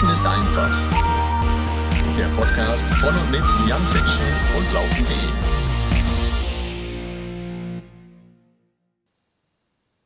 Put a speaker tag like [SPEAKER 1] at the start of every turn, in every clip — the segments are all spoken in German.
[SPEAKER 1] Laufen ist einfach. Der Podcast von und mit Jan Fitschen und Laufen.de.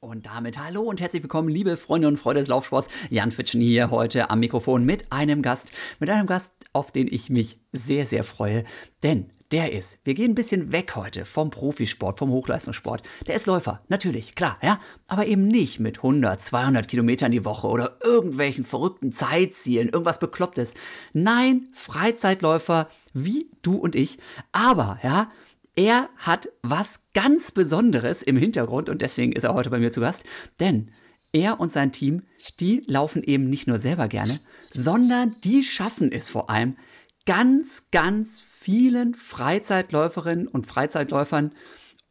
[SPEAKER 2] Und damit hallo und herzlich willkommen, liebe Freunde und Freunde des Laufsports. Jan Fitschen hier heute am Mikrofon mit einem Gast, mit einem Gast, auf den ich mich sehr, sehr freue. Denn der ist, wir gehen ein bisschen weg heute vom Profisport, vom Hochleistungssport. Der ist Läufer, natürlich, klar, ja, aber eben nicht mit 100, 200 Kilometern die Woche oder irgendwelchen verrückten Zeitzielen, irgendwas Beklopptes. Nein, Freizeitläufer wie du und ich, aber, ja, er hat was ganz Besonderes im Hintergrund und deswegen ist er heute bei mir zu Gast, denn er und sein Team, die laufen eben nicht nur selber gerne, sondern die schaffen es vor allem, ganz, ganz vielen Freizeitläuferinnen und Freizeitläufern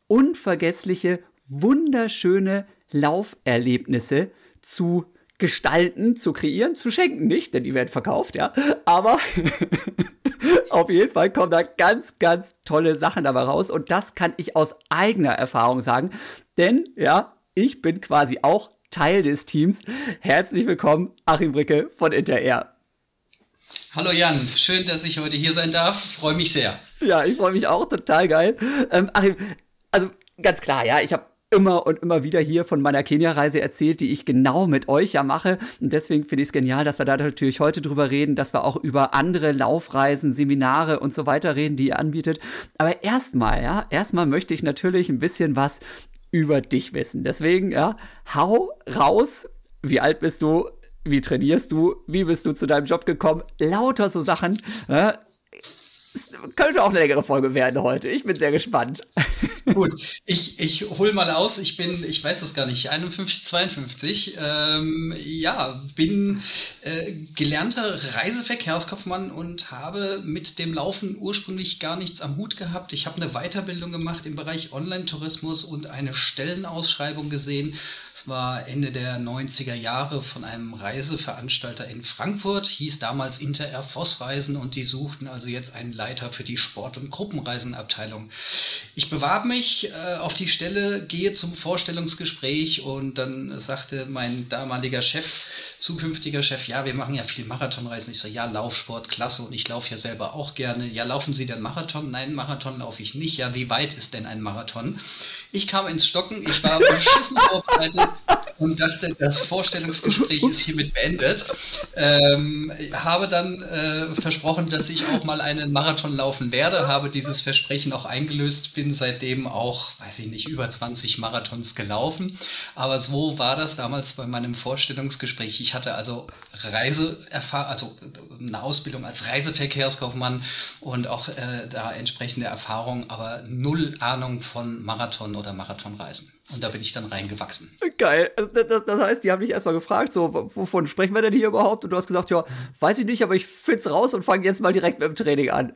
[SPEAKER 2] unvergessliche, wunderschöne Lauferlebnisse zu gestalten, zu kreieren, zu schenken nicht, denn die werden verkauft, ja. Aber auf jeden Fall kommen da ganz, ganz tolle Sachen dabei raus und das kann ich aus eigener Erfahrung sagen, denn ja, ich bin quasi auch Teil des Teams. Herzlich willkommen, Achim Bricke von Interair.
[SPEAKER 3] Hallo Jan, schön, dass ich heute hier sein darf. Freue mich sehr.
[SPEAKER 2] Ja, ich freue mich auch, total geil. Ähm, Achim, also ganz klar, ja, ich habe immer und immer wieder hier von meiner Kenia-Reise erzählt, die ich genau mit euch ja mache. Und deswegen finde ich es genial, dass wir da natürlich heute drüber reden, dass wir auch über andere Laufreisen, Seminare und so weiter reden, die ihr anbietet. Aber erstmal, ja, erstmal möchte ich natürlich ein bisschen was über dich wissen. Deswegen, ja, hau raus. Wie alt bist du? Wie trainierst du, wie bist du zu deinem Job gekommen, lauter so Sachen. Ne? Es könnte auch eine längere Folge werden heute. Ich bin sehr gespannt.
[SPEAKER 3] Gut, ich, ich hol mal aus. Ich bin, ich weiß es gar nicht, 51, 52. Ähm, ja, bin äh, gelernter Reiseverkehrskaufmann und habe mit dem Laufen ursprünglich gar nichts am Hut gehabt. Ich habe eine Weiterbildung gemacht im Bereich Online-Tourismus und eine Stellenausschreibung gesehen es war Ende der 90er Jahre von einem Reiseveranstalter in Frankfurt, hieß damals Inter Air Voss Reisen und die suchten also jetzt einen Leiter für die Sport- und Gruppenreisenabteilung. Ich bewarb mich äh, auf die Stelle, gehe zum Vorstellungsgespräch und dann sagte mein damaliger Chef, zukünftiger Chef, ja, wir machen ja viel Marathonreisen. Ich so, ja, Laufsport, klasse und ich laufe ja selber auch gerne. Ja, laufen Sie denn Marathon? Nein, Marathon laufe ich nicht. Ja, wie weit ist denn ein Marathon? Ich kam ins Stocken, ich war beschissen vorbereitet und dachte, das Vorstellungsgespräch ist hiermit beendet. Ähm, habe dann äh, versprochen, dass ich auch mal einen Marathon laufen werde, habe dieses Versprechen auch eingelöst, bin seitdem auch, weiß ich nicht, über 20 Marathons gelaufen. Aber so war das damals bei meinem Vorstellungsgespräch. Ich hatte also Reiseerfahrung, also eine Ausbildung als Reiseverkehrskaufmann und auch äh, da entsprechende Erfahrung, aber null Ahnung von Marathon oder Marathonreisen. Und da bin ich dann reingewachsen.
[SPEAKER 2] Geil. Also das, das, heißt, die haben dich erstmal gefragt, so, wovon sprechen wir denn hier überhaupt? Und du hast gesagt, ja, weiß ich nicht, aber ich find's raus und fange jetzt mal direkt mit dem Training an.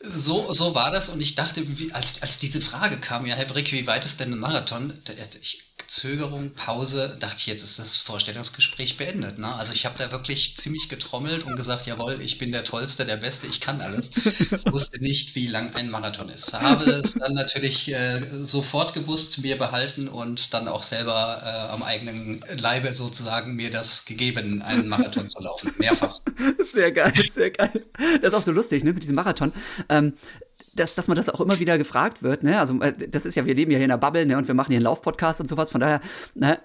[SPEAKER 3] So, so war das und ich dachte, wie, als, als diese Frage kam, ja, Herr Brick, wie weit ist denn ein Marathon? Ich, Zögerung, Pause, dachte ich, jetzt ist das Vorstellungsgespräch beendet. Ne? Also ich habe da wirklich ziemlich getrommelt und gesagt, jawohl, ich bin der Tollste, der Beste, ich kann alles. Ich wusste nicht, wie lang ein Marathon ist. Habe es dann natürlich äh, sofort gewusst, mir behalten und dann auch selber äh, am eigenen Leibe sozusagen mir das gegeben, einen Marathon zu laufen. Mehrfach.
[SPEAKER 2] Sehr geil, sehr geil. Das ist auch so lustig, ne, mit diesem Marathon. Ähm, dass, dass man das auch immer wieder gefragt wird. Ne? Also äh, das ist ja, wir leben ja hier in der Bubble ne? und wir machen hier einen Laufpodcast und sowas. Von daher, ne?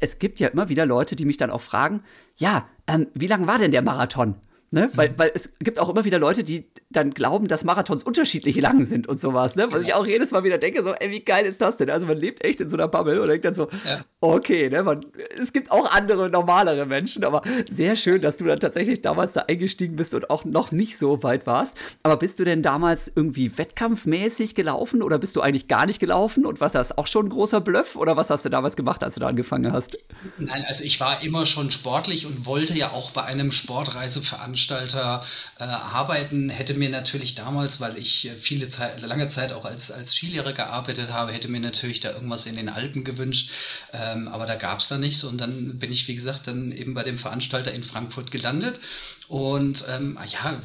[SPEAKER 2] es gibt ja immer wieder Leute, die mich dann auch fragen, ja, ähm, wie lang war denn der Marathon? Ne? Mhm. Weil, weil es gibt auch immer wieder Leute, die dann glauben, dass Marathons unterschiedlich lang sind und sowas. Ne? Was ich auch jedes Mal wieder denke, so, ey, wie geil ist das denn? Also man lebt echt in so einer Bubble und denkt dann so, ja. okay, ne? man, es gibt auch andere, normalere Menschen, aber sehr schön, dass du dann tatsächlich damals da eingestiegen bist und auch noch nicht so weit warst. Aber bist du denn damals irgendwie wettkampfmäßig gelaufen oder bist du eigentlich gar nicht gelaufen? Und was das auch schon ein großer Bluff? Oder was hast du damals gemacht, als du da angefangen hast?
[SPEAKER 3] Nein, also ich war immer schon sportlich und wollte ja auch bei einem Sportreiseveranstalter Veranstalter äh, arbeiten, hätte mir natürlich damals, weil ich äh, viele Zeit, lange Zeit auch als, als Skilehrer gearbeitet habe, hätte mir natürlich da irgendwas in den Alpen gewünscht. Ähm, aber da gab es da nichts. Und dann bin ich, wie gesagt, dann eben bei dem Veranstalter in Frankfurt gelandet und ähm, ja,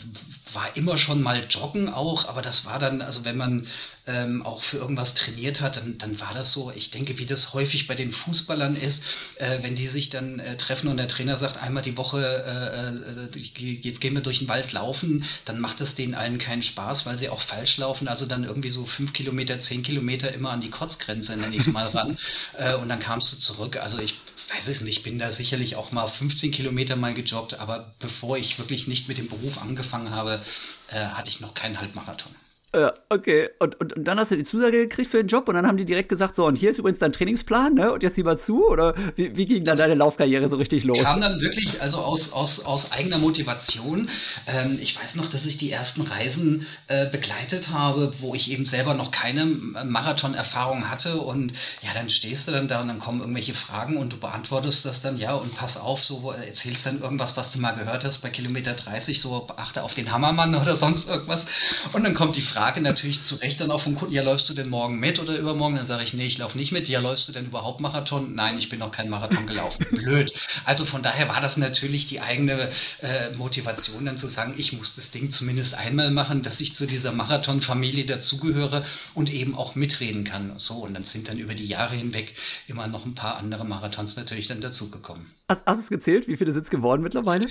[SPEAKER 3] war immer schon mal joggen auch, aber das war dann, also wenn man ähm, auch für irgendwas trainiert hat, dann, dann war das so, ich denke, wie das häufig bei den Fußballern ist, äh, wenn die sich dann äh, treffen und der Trainer sagt, einmal die Woche, äh, äh jetzt gehen wir durch den Wald laufen, dann macht es denen allen keinen Spaß, weil sie auch falsch laufen, also dann irgendwie so fünf Kilometer, zehn Kilometer immer an die Kotzgrenze, nenne ich es mal ran, äh, und dann kamst du zurück. Also ich weiß es nicht, ich bin da sicherlich auch mal 15 Kilometer mal gejoggt, aber bevor ich wirklich nicht mit dem Beruf angefangen habe, äh, hatte ich noch keinen Halbmarathon.
[SPEAKER 2] Ja, okay. Und, und, und, dann hast du die Zusage gekriegt für den Job und dann haben die direkt gesagt, so, und hier ist übrigens dein Trainingsplan, ne? Und jetzt lieber zu? Oder wie, wie ging dann deine Laufkarriere so richtig los?
[SPEAKER 3] Kam dann wirklich, also aus, aus, aus eigener Motivation. Ähm, ich weiß noch, dass ich die ersten Reisen äh, begleitet habe, wo ich eben selber noch keine Marathon-Erfahrung hatte. Und ja, dann stehst du dann da und dann kommen irgendwelche Fragen und du beantwortest das dann, ja, und pass auf, so erzählst dann irgendwas, was du mal gehört hast bei Kilometer 30, so achte auf den Hammermann oder sonst irgendwas. Und dann kommt die Frage, Frage natürlich zu Recht dann auch vom Kunden, ja, läufst du denn morgen mit oder übermorgen? Dann sage ich, nee, ich laufe nicht mit. Ja, läufst du denn überhaupt Marathon? Nein, ich bin noch kein Marathon gelaufen. Blöd. Also von daher war das natürlich die eigene äh, Motivation, dann zu sagen, ich muss das Ding zumindest einmal machen, dass ich zu dieser Marathon-Familie dazugehöre und eben auch mitreden kann. So, und dann sind dann über die Jahre hinweg immer noch ein paar andere Marathons natürlich dann dazugekommen.
[SPEAKER 2] Hast, hast du es gezählt? Wie viele sind es geworden mittlerweile?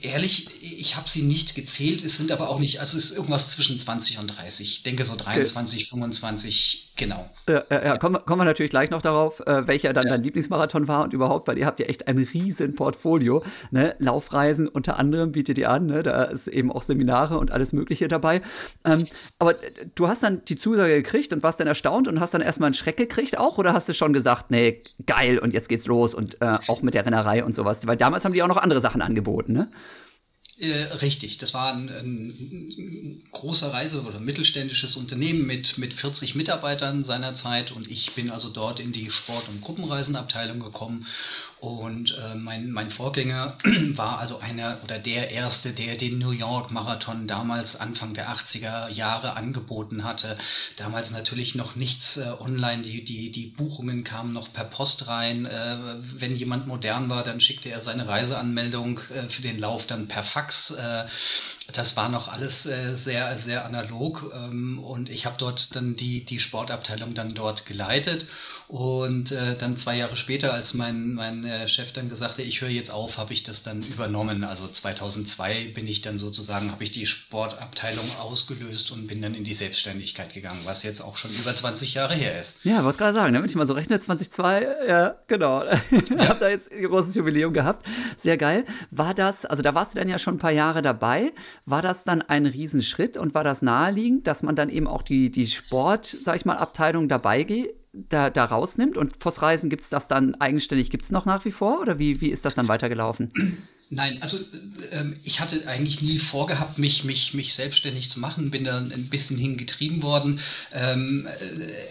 [SPEAKER 3] Ehrlich, ich habe sie nicht gezählt. Es sind aber auch nicht, also es ist irgendwas zwischen 20 und 30. Ich denke so 23, okay. 25, genau.
[SPEAKER 2] Ja, ja, ja. Kommen, kommen wir natürlich gleich noch darauf, äh, welcher dann dein Lieblingsmarathon war und überhaupt, weil ihr habt ja echt ein riesen Portfolio. Ne? Laufreisen unter anderem bietet ihr an, ne? da ist eben auch Seminare und alles Mögliche dabei. Ähm, aber du hast dann die Zusage gekriegt und warst dann erstaunt und hast dann erstmal einen Schreck gekriegt auch oder hast du schon gesagt, nee, geil und jetzt geht's los und äh, auch mit der Rennerei und sowas? Weil damals haben die auch noch andere Sachen angeboten, ne?
[SPEAKER 3] Äh, richtig, das war ein, ein, großer Reise- oder mittelständisches Unternehmen mit, mit 40 Mitarbeitern seinerzeit. Und ich bin also dort in die Sport- und Gruppenreisenabteilung gekommen und äh, mein, mein Vorgänger war also einer oder der erste, der den New York Marathon damals Anfang der 80er Jahre angeboten hatte. Damals natürlich noch nichts äh, online, die, die, die Buchungen kamen noch per Post rein. Äh, wenn jemand modern war, dann schickte er seine Reiseanmeldung äh, für den Lauf dann per Fax. Das war noch alles äh, sehr, sehr analog ähm, und ich habe dort dann die, die Sportabteilung dann dort geleitet und äh, dann zwei Jahre später, als mein, mein äh, Chef dann gesagt hat, ich höre jetzt auf, habe ich das dann übernommen. Also 2002 bin ich dann sozusagen, habe ich die Sportabteilung ausgelöst und bin dann in die Selbstständigkeit gegangen, was jetzt auch schon über 20 Jahre her ist.
[SPEAKER 2] Ja, was gerade sagen, wenn ich mal so rechne, 2002, ja, genau. Ja. habe da jetzt ein großes Jubiläum gehabt. Sehr geil. War das, also da warst du dann ja schon ein paar Jahre dabei. War das dann ein Riesenschritt und war das naheliegend, dass man dann eben auch die, die Sport, sag ich mal, Abteilung dabei geht? da, da rausnimmt und Vossreisen gibt es das dann eigenständig, gibt es noch nach wie vor oder wie, wie ist das dann weitergelaufen?
[SPEAKER 3] Nein, also ähm, ich hatte eigentlich nie vorgehabt, mich, mich, mich selbstständig zu machen, bin da ein bisschen hingetrieben worden. Ähm,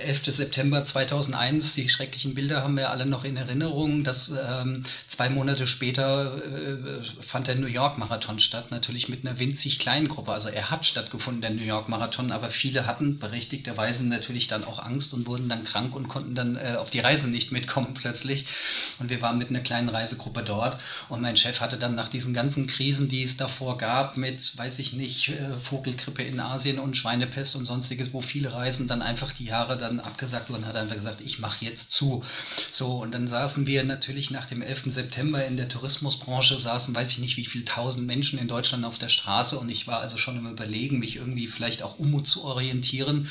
[SPEAKER 3] 11. Äh, September 2001, die schrecklichen Bilder haben wir alle noch in Erinnerung. Dass, ähm, zwei Monate später äh, fand der New York Marathon statt, natürlich mit einer winzig kleinen Gruppe. Also er hat stattgefunden, der New York Marathon, aber viele hatten berechtigterweise natürlich dann auch Angst und wurden dann krank und konnten dann äh, auf die Reise nicht mitkommen plötzlich. Und wir waren mit einer kleinen Reisegruppe dort und mein Chef hatte dann dann nach diesen ganzen Krisen, die es davor gab, mit, weiß ich nicht, äh, Vogelgrippe in Asien und Schweinepest und sonstiges, wo viele Reisen dann einfach die Jahre dann abgesagt wurden, hat einfach gesagt, ich mache jetzt zu. So, und dann saßen wir natürlich nach dem 11. September in der Tourismusbranche, saßen, weiß ich nicht, wie viele tausend Menschen in Deutschland auf der Straße und ich war also schon im Überlegen, mich irgendwie vielleicht auch umzuorientieren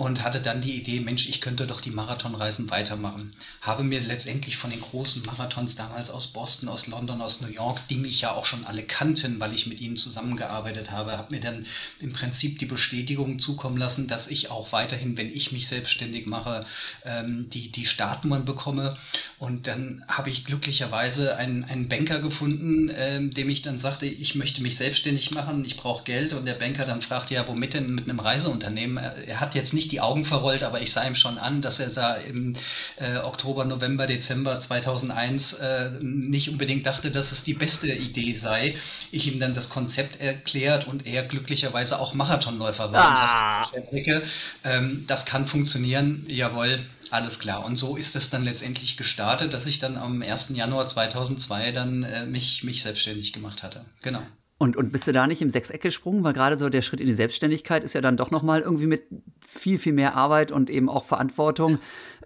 [SPEAKER 3] und hatte dann die Idee, Mensch, ich könnte doch die Marathonreisen weitermachen. Habe mir letztendlich von den großen Marathons damals aus Boston, aus London, aus New York die mich ja auch schon alle kannten, weil ich mit ihnen zusammengearbeitet habe, habe mir dann im Prinzip die Bestätigung zukommen lassen, dass ich auch weiterhin, wenn ich mich selbstständig mache, ähm, die, die Startnummern bekomme. Und dann habe ich glücklicherweise einen, einen Banker gefunden, ähm, dem ich dann sagte, ich möchte mich selbstständig machen, ich brauche Geld. Und der Banker dann fragte, ja, womit denn mit einem Reiseunternehmen? Er, er hat jetzt nicht die Augen verrollt, aber ich sah ihm schon an, dass er sah im äh, Oktober, November, Dezember 2001 äh, nicht unbedingt dachte, dass es die beste Idee sei, ich ihm dann das Konzept erklärt und er glücklicherweise auch Marathonläufer war ah. und sagte, ähm, das kann funktionieren, jawohl, Alles klar. Und so ist es dann letztendlich gestartet, dass ich dann am 1. Januar 2002 dann äh, mich, mich selbstständig gemacht hatte. Genau.
[SPEAKER 2] Und, und bist du da nicht im Sechseck gesprungen? Weil gerade so der Schritt in die Selbstständigkeit ist ja dann doch nochmal irgendwie mit viel, viel mehr Arbeit und eben auch Verantwortung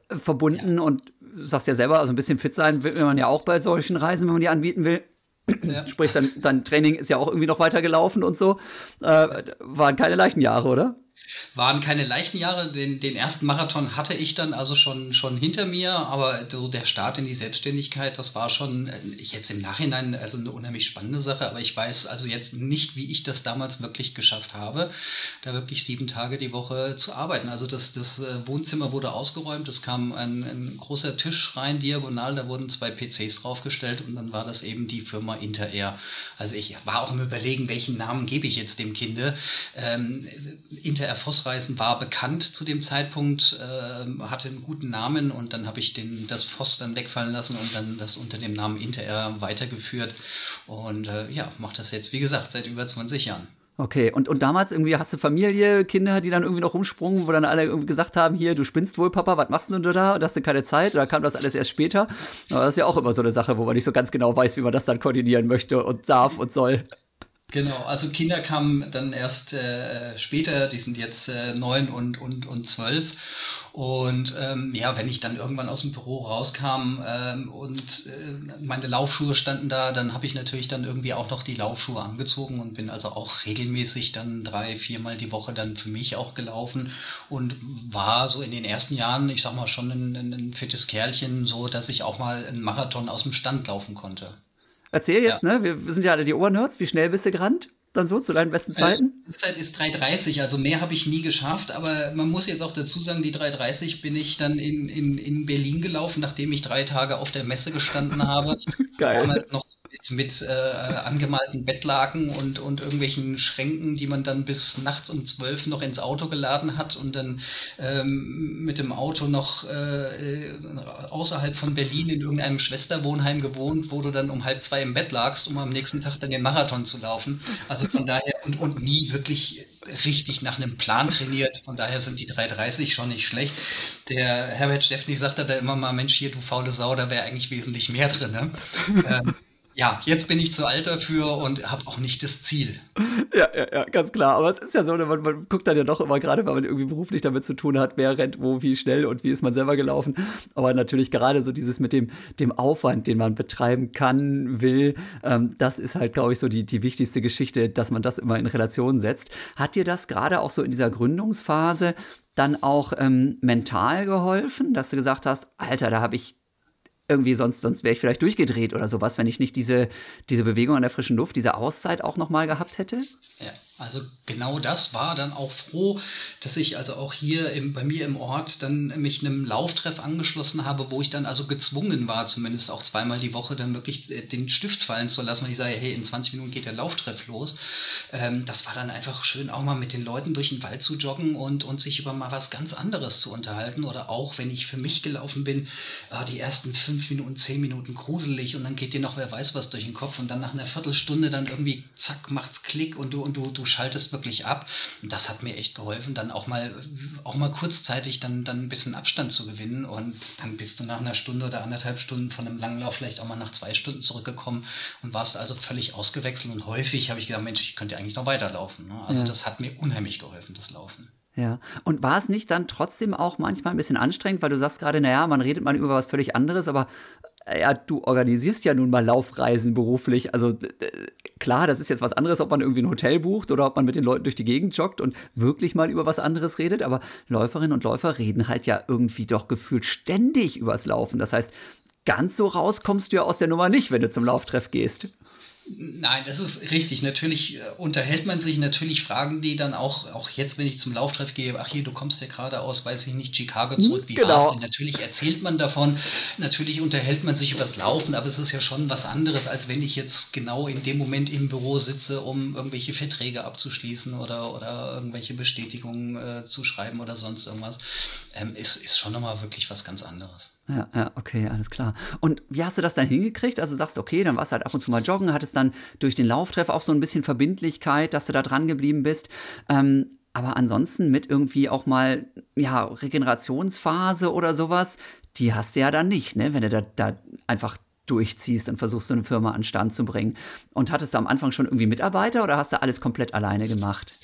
[SPEAKER 2] äh, verbunden. Ja. Und du sagst ja selber, also ein bisschen fit sein will man ja auch bei solchen Reisen, wenn man die anbieten will. Ja. Sprich, dein, dein Training ist ja auch irgendwie noch weiter gelaufen und so. Äh, waren keine leichten Jahre, oder?
[SPEAKER 3] Waren keine leichten Jahre. Den, den ersten Marathon hatte ich dann also schon, schon hinter mir, aber so der Start in die Selbstständigkeit, das war schon äh, jetzt im Nachhinein also eine unheimlich spannende Sache, aber ich weiß also jetzt nicht, wie ich das damals wirklich geschafft habe, da wirklich sieben Tage die Woche zu arbeiten. Also das, das äh, Wohnzimmer wurde ausgeräumt, es kam ein, ein großer Tisch rein, diagonal, da wurden zwei PCs draufgestellt und dann war das eben die Firma Interair. Also ich war auch im Überlegen, welchen Namen gebe ich jetzt dem Kinde. Ähm, Inter Vossreisen war bekannt zu dem Zeitpunkt, äh, hatte einen guten Namen und dann habe ich den, das Voss dann wegfallen lassen und dann das unter dem Namen Inter weitergeführt. Und äh, ja, mache das jetzt, wie gesagt, seit über 20 Jahren.
[SPEAKER 2] Okay, und, und damals irgendwie hast du Familie, Kinder, die dann irgendwie noch rumsprungen, wo dann alle irgendwie gesagt haben, hier, du spinnst wohl, Papa, was machst du denn da? Und hast du keine Zeit? Oder kam das alles erst später? Aber das ist ja auch immer so eine Sache, wo man nicht so ganz genau weiß, wie man das dann koordinieren möchte und darf und soll.
[SPEAKER 3] Genau, also Kinder kamen dann erst äh, später, die sind jetzt äh, neun und, und, und zwölf. Und ähm, ja, wenn ich dann irgendwann aus dem Büro rauskam ähm, und äh, meine Laufschuhe standen da, dann habe ich natürlich dann irgendwie auch noch die Laufschuhe angezogen und bin also auch regelmäßig dann drei, viermal die Woche dann für mich auch gelaufen und war so in den ersten Jahren, ich sag mal, schon ein, ein fittes Kerlchen, so dass ich auch mal einen Marathon aus dem Stand laufen konnte.
[SPEAKER 2] Erzähl jetzt, ja. ne? Wir, sind ja alle die Obernerds. Wie schnell bist du gerannt? Dann so zu deinen besten äh, Zeiten?
[SPEAKER 3] Die Zeit ist 3,30, also mehr habe ich nie geschafft, aber man muss jetzt auch dazu sagen, die 3,30 bin ich dann in, in, in Berlin gelaufen, nachdem ich drei Tage auf der Messe gestanden habe. Geil. Damals noch mit äh, angemalten Bettlaken und, und irgendwelchen Schränken, die man dann bis nachts um zwölf noch ins Auto geladen hat und dann ähm, mit dem Auto noch äh, außerhalb von Berlin in irgendeinem Schwesterwohnheim gewohnt, wo du dann um halb zwei im Bett lagst, um am nächsten Tag dann den Marathon zu laufen. Also von daher und, und nie wirklich richtig nach einem Plan trainiert. Von daher sind die 3,30 schon nicht schlecht. Der Herbert Steffni sagte da immer mal, Mensch, hier, du faule Sau, da wäre eigentlich wesentlich mehr drin. Ne? ähm, ja, jetzt bin ich zu alt dafür und habe auch nicht das Ziel.
[SPEAKER 2] Ja, ja, ja, ganz klar. Aber es ist ja so, man, man guckt dann ja doch immer, gerade weil man irgendwie beruflich damit zu tun hat, wer rennt wo, wie schnell und wie ist man selber gelaufen. Aber natürlich gerade so dieses mit dem, dem Aufwand, den man betreiben kann, will, ähm, das ist halt, glaube ich, so die, die wichtigste Geschichte, dass man das immer in Relation setzt. Hat dir das gerade auch so in dieser Gründungsphase dann auch ähm, mental geholfen, dass du gesagt hast, Alter, da habe ich irgendwie sonst, sonst wäre ich vielleicht durchgedreht oder sowas, wenn ich nicht diese, diese Bewegung an der frischen Luft, diese Auszeit auch nochmal gehabt hätte.
[SPEAKER 3] Ja. Also genau das war dann auch froh, dass ich also auch hier im, bei mir im Ort dann mich einem Lauftreff angeschlossen habe, wo ich dann also gezwungen war, zumindest auch zweimal die Woche dann wirklich den Stift fallen zu lassen, weil ich sage, hey, in 20 Minuten geht der Lauftreff los. Ähm, das war dann einfach schön, auch mal mit den Leuten durch den Wald zu joggen und, und sich über mal was ganz anderes zu unterhalten. Oder auch, wenn ich für mich gelaufen bin, äh, die ersten fünf Minuten, zehn Minuten gruselig und dann geht dir noch wer weiß was durch den Kopf und dann nach einer Viertelstunde dann irgendwie zack, macht's Klick und du, und du, du schaltest wirklich ab. Das hat mir echt geholfen, dann auch mal, auch mal kurzzeitig dann, dann ein bisschen Abstand zu gewinnen. Und dann bist du nach einer Stunde oder anderthalb Stunden von einem Langlauf vielleicht auch mal nach zwei Stunden zurückgekommen und warst also völlig ausgewechselt. Und häufig habe ich gedacht, Mensch, ich könnte eigentlich noch weiterlaufen. Ne? Also ja. das hat mir unheimlich geholfen, das Laufen.
[SPEAKER 2] Ja, und war es nicht dann trotzdem auch manchmal ein bisschen anstrengend, weil du sagst gerade, naja, man redet mal über was völlig anderes, aber äh, ja, du organisierst ja nun mal Laufreisen beruflich. Also klar, das ist jetzt was anderes, ob man irgendwie ein Hotel bucht oder ob man mit den Leuten durch die Gegend joggt und wirklich mal über was anderes redet. Aber Läuferinnen und Läufer reden halt ja irgendwie doch gefühlt ständig übers Laufen. Das heißt, ganz so raus kommst du ja aus der Nummer nicht, wenn du zum Lauftreff gehst.
[SPEAKER 3] Nein, das ist richtig. Natürlich äh, unterhält man sich, natürlich fragen die dann auch, auch jetzt, wenn ich zum Lauftreff gehe, ach hier, du kommst ja gerade aus, weiß ich nicht, Chicago zurück, wie genau. war's denn? Natürlich erzählt man davon, natürlich unterhält man sich übers Laufen, aber es ist ja schon was anderes, als wenn ich jetzt genau in dem Moment im Büro sitze, um irgendwelche Verträge abzuschließen oder, oder irgendwelche Bestätigungen äh, zu schreiben oder sonst irgendwas. Ähm, ist, ist schon nochmal wirklich was ganz anderes.
[SPEAKER 2] Ja, ja, okay, alles klar. Und wie hast du das dann hingekriegt? Also sagst, okay, dann warst du halt ab und zu mal joggen, hattest dann durch den Lauftreff auch so ein bisschen Verbindlichkeit, dass du da dran geblieben bist. Ähm, Aber ansonsten mit irgendwie auch mal, ja, Regenerationsphase oder sowas, die hast du ja dann nicht, ne? Wenn du da, da einfach durchziehst und versuchst, so eine Firma an Stand zu bringen. Und hattest du am Anfang schon irgendwie Mitarbeiter oder hast du alles komplett alleine gemacht?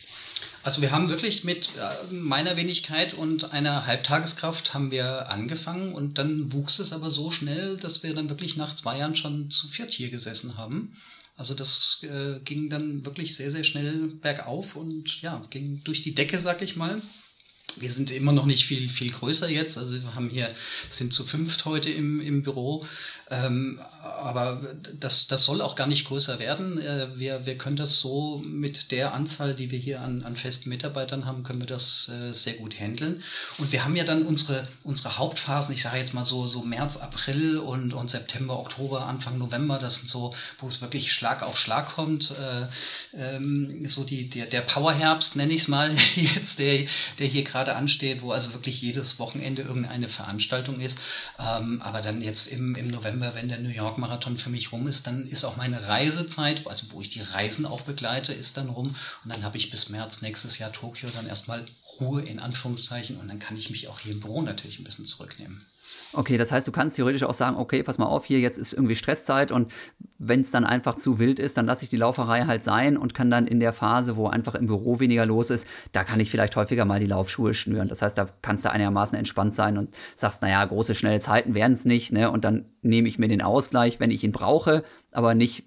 [SPEAKER 3] Also wir haben wirklich mit äh, meiner Wenigkeit und einer Halbtageskraft haben wir angefangen und dann wuchs es aber so schnell, dass wir dann wirklich nach zwei Jahren schon zu viert hier gesessen haben. Also das äh, ging dann wirklich sehr, sehr schnell bergauf und ja, ging durch die Decke, sag ich mal. Wir sind immer noch nicht viel, viel größer jetzt. Also wir haben hier, sind zu fünft heute im, im Büro. Ähm, aber das, das soll auch gar nicht größer werden. Äh, wir, wir können das so mit der Anzahl, die wir hier an, an festen Mitarbeitern haben, können wir das äh, sehr gut handeln. Und wir haben ja dann unsere, unsere Hauptphasen, ich sage jetzt mal so, so März, April und, und September, Oktober, Anfang November, das sind so, wo es wirklich Schlag auf Schlag kommt. Äh, ähm, so die, der, der Powerherbst, nenne ich es mal, jetzt, der, der hier gerade ansteht, wo also wirklich jedes Wochenende irgendeine Veranstaltung ist. Ähm, aber dann jetzt im, im November, wenn der New York Marathon für mich rum ist, dann ist auch meine Reisezeit, also wo ich die Reisen auch begleite, ist dann rum. Und dann habe ich bis März nächstes Jahr Tokio dann erstmal Ruhe in Anführungszeichen und dann kann ich mich auch hier im Büro natürlich ein bisschen zurücknehmen.
[SPEAKER 2] Okay, das heißt, du kannst theoretisch auch sagen, okay, pass mal auf, hier jetzt ist irgendwie Stresszeit und wenn es dann einfach zu wild ist, dann lasse ich die Lauferei halt sein und kann dann in der Phase, wo einfach im Büro weniger los ist, da kann ich vielleicht häufiger mal die Laufschuhe schnüren. Das heißt, da kannst du einigermaßen entspannt sein und sagst, naja, große, schnelle Zeiten werden es nicht, ne? Und dann nehme ich mir den Ausgleich, wenn ich ihn brauche, aber nicht,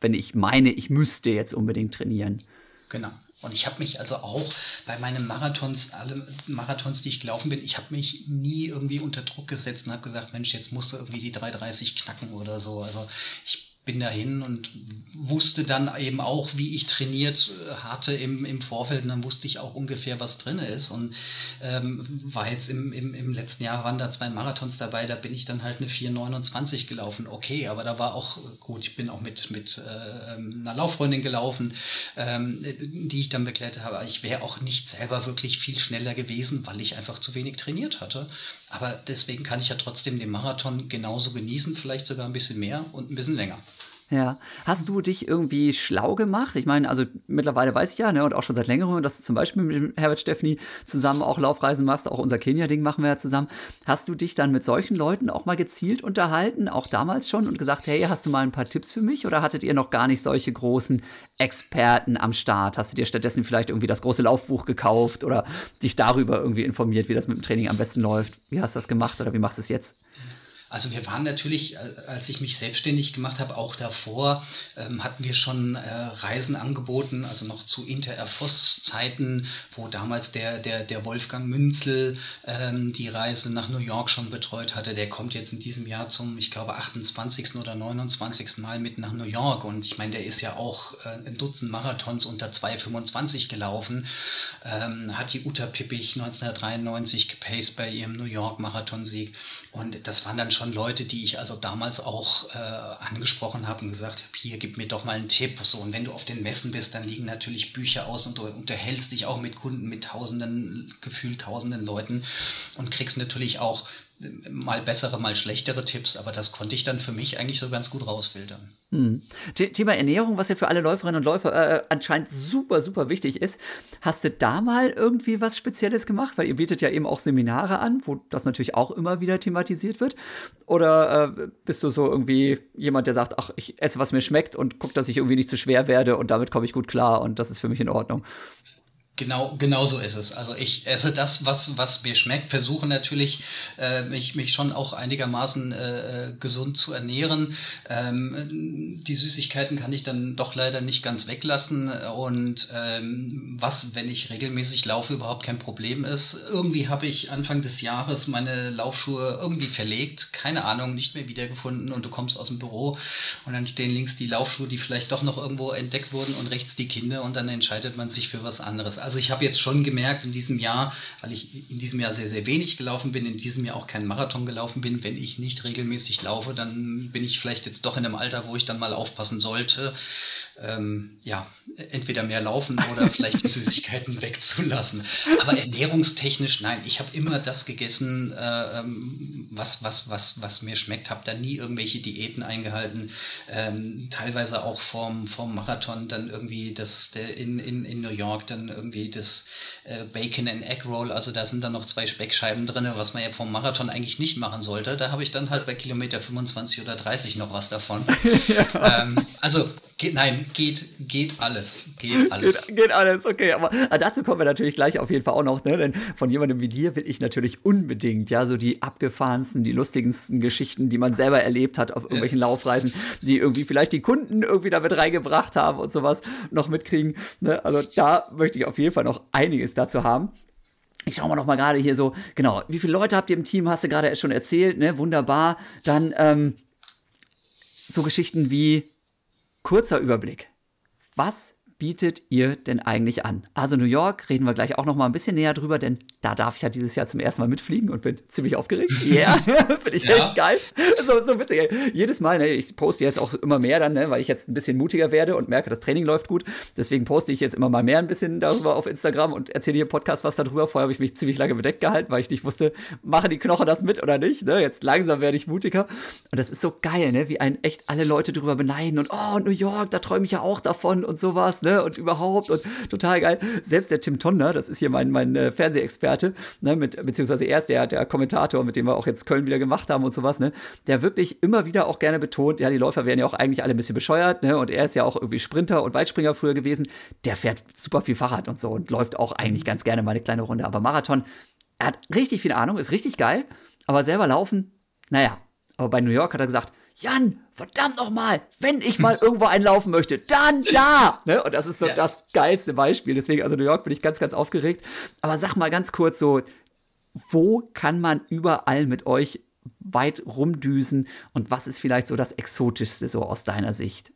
[SPEAKER 2] wenn ich meine, ich müsste jetzt unbedingt trainieren.
[SPEAKER 3] Genau. Und ich habe mich also auch bei meinen Marathons, alle Marathons, die ich gelaufen bin, ich habe mich nie irgendwie unter Druck gesetzt und habe gesagt, Mensch, jetzt musst du irgendwie die 3,30 knacken oder so. Also ich bin dahin und wusste dann eben auch, wie ich trainiert äh, hatte im, im Vorfeld. Und dann wusste ich auch ungefähr, was drin ist. Und ähm, war jetzt im, im, im letzten Jahr waren da zwei Marathons dabei, da bin ich dann halt eine 4,29 gelaufen. Okay, aber da war auch gut, ich bin auch mit, mit äh, einer Lauffreundin gelaufen, ähm, die ich dann begleitet habe. Ich wäre auch nicht selber wirklich viel schneller gewesen, weil ich einfach zu wenig trainiert hatte. Aber deswegen kann ich ja trotzdem den Marathon genauso genießen, vielleicht sogar ein bisschen mehr und ein bisschen länger.
[SPEAKER 2] Ja. Hast du dich irgendwie schlau gemacht? Ich meine, also mittlerweile weiß ich ja, ne, und auch schon seit längerem, dass du zum Beispiel mit Herbert Steffni zusammen auch Laufreisen machst, auch unser Kenia-Ding machen wir ja zusammen. Hast du dich dann mit solchen Leuten auch mal gezielt unterhalten, auch damals schon, und gesagt, hey, hast du mal ein paar Tipps für mich? Oder hattet ihr noch gar nicht solche großen Experten am Start? Hast du dir stattdessen vielleicht irgendwie das große Laufbuch gekauft oder dich darüber irgendwie informiert, wie das mit dem Training am besten läuft? Wie hast du das gemacht oder wie machst du es jetzt?
[SPEAKER 3] Also wir waren natürlich, als ich mich selbstständig gemacht habe, auch davor, ähm, hatten wir schon äh, Reisen angeboten, also noch zu Inter-Air-Zeiten, wo damals der, der, der Wolfgang Münzel ähm, die Reise nach New York schon betreut hatte. Der kommt jetzt in diesem Jahr zum, ich glaube, 28. oder 29. Mal mit nach New York. Und ich meine, der ist ja auch äh, ein Dutzend Marathons unter 2,25 gelaufen, ähm, hat die Uta Pippich 1993 gepaced bei ihrem New York-Marathonsieg. Und das waren dann schon Leute, die ich also damals auch äh, angesprochen habe und gesagt habe, hier, gib mir doch mal einen Tipp. So, und wenn du auf den Messen bist, dann liegen natürlich Bücher aus und du unterhältst dich auch mit Kunden, mit tausenden, gefühlt tausenden Leuten und kriegst natürlich auch mal bessere, mal schlechtere Tipps, aber das konnte ich dann für mich eigentlich so ganz gut rausfiltern.
[SPEAKER 2] Hm. Thema Ernährung, was ja für alle Läuferinnen und Läufer äh, anscheinend super, super wichtig ist. Hast du da mal irgendwie was Spezielles gemacht? Weil ihr bietet ja eben auch Seminare an, wo das natürlich auch immer wieder thematisiert wird. Oder äh, bist du so irgendwie jemand, der sagt, ach, ich esse, was mir schmeckt und guck, dass ich irgendwie nicht zu schwer werde und damit komme ich gut klar und das ist für mich in Ordnung?
[SPEAKER 3] Genau, genau so ist es. Also ich esse das, was, was mir schmeckt, versuche natürlich, äh, mich, mich schon auch einigermaßen äh, gesund zu ernähren. Ähm, die Süßigkeiten kann ich dann doch leider nicht ganz weglassen. Und ähm, was, wenn ich regelmäßig laufe, überhaupt kein Problem ist. Irgendwie habe ich Anfang des Jahres meine Laufschuhe irgendwie verlegt, keine Ahnung, nicht mehr wiedergefunden und du kommst aus dem Büro und dann stehen links die Laufschuhe, die vielleicht doch noch irgendwo entdeckt wurden und rechts die Kinder und dann entscheidet man sich für was anderes also ich habe jetzt schon gemerkt in diesem Jahr, weil ich in diesem Jahr sehr, sehr wenig gelaufen bin, in diesem Jahr auch keinen Marathon gelaufen bin, wenn ich nicht regelmäßig laufe, dann bin ich vielleicht jetzt doch in einem Alter, wo ich dann mal aufpassen sollte. Ähm, ja, entweder mehr laufen oder vielleicht die Süßigkeiten wegzulassen. Aber ernährungstechnisch, nein, ich habe immer das gegessen, äh, ähm, was, was, was, was mir schmeckt, habe da nie irgendwelche Diäten eingehalten. Ähm, teilweise auch vorm, vorm Marathon dann irgendwie das der in, in, in New York dann irgendwie das äh, Bacon and Egg Roll, also da sind dann noch zwei Speckscheiben drin, was man ja vom Marathon eigentlich nicht machen sollte. Da habe ich dann halt bei Kilometer 25 oder 30 noch was davon. ja. ähm, also Geht, nein, geht, geht alles. Geht alles.
[SPEAKER 2] Geht, geht, alles, okay. Aber ah, dazu kommen wir natürlich gleich auf jeden Fall auch noch, ne? Denn von jemandem wie dir will ich natürlich unbedingt, ja, so die abgefahrensten, die lustigsten Geschichten, die man selber erlebt hat auf irgendwelchen ja. Laufreisen, die irgendwie vielleicht die Kunden irgendwie damit reingebracht haben und sowas noch mitkriegen. Ne? Also da möchte ich auf jeden Fall noch einiges dazu haben. Ich schaue mal noch mal gerade hier so, genau, wie viele Leute habt ihr im Team, hast du gerade schon erzählt, ne? Wunderbar. Dann ähm, so Geschichten wie kurzer Überblick. Was bietet ihr denn eigentlich an? Also New York reden wir gleich auch noch mal ein bisschen näher drüber, denn da darf ich ja dieses Jahr zum ersten Mal mitfliegen und bin ziemlich aufgeregt. Ja, yeah. finde ich ja. echt geil. So, so witzig. Jedes Mal, ne, ich poste jetzt auch immer mehr dann, ne, weil ich jetzt ein bisschen mutiger werde und merke, das Training läuft gut. Deswegen poste ich jetzt immer mal mehr ein bisschen darüber auf Instagram und erzähle hier Podcast was darüber. Vorher habe ich mich ziemlich lange bedeckt gehalten, weil ich nicht wusste, machen die Knochen das mit oder nicht. Ne? Jetzt langsam werde ich mutiger. Und das ist so geil, ne? wie einen echt alle Leute drüber beneiden und oh, New York, da träume ich ja auch davon und sowas, ne? Und überhaupt und total geil. Selbst der Tim Tonder, das ist hier mein, mein äh, Fernsehexperte, ne, mit, beziehungsweise er ist der, der Kommentator, mit dem wir auch jetzt Köln wieder gemacht haben und sowas, ne, der wirklich immer wieder auch gerne betont, ja, die Läufer werden ja auch eigentlich alle ein bisschen bescheuert, ne, und er ist ja auch irgendwie Sprinter und Weitspringer früher gewesen, der fährt super viel Fahrrad und so und läuft auch eigentlich ganz gerne mal eine kleine Runde, aber Marathon, er hat richtig viel Ahnung, ist richtig geil, aber selber laufen, naja, aber bei New York hat er gesagt, Jan, verdammt nochmal, wenn ich mal irgendwo einlaufen möchte, dann da. Ne? Und das ist so ja. das geilste Beispiel. Deswegen, also New York bin ich ganz, ganz aufgeregt. Aber sag mal ganz kurz so, wo kann man überall mit euch weit rumdüsen und was ist vielleicht so das Exotischste so aus deiner Sicht?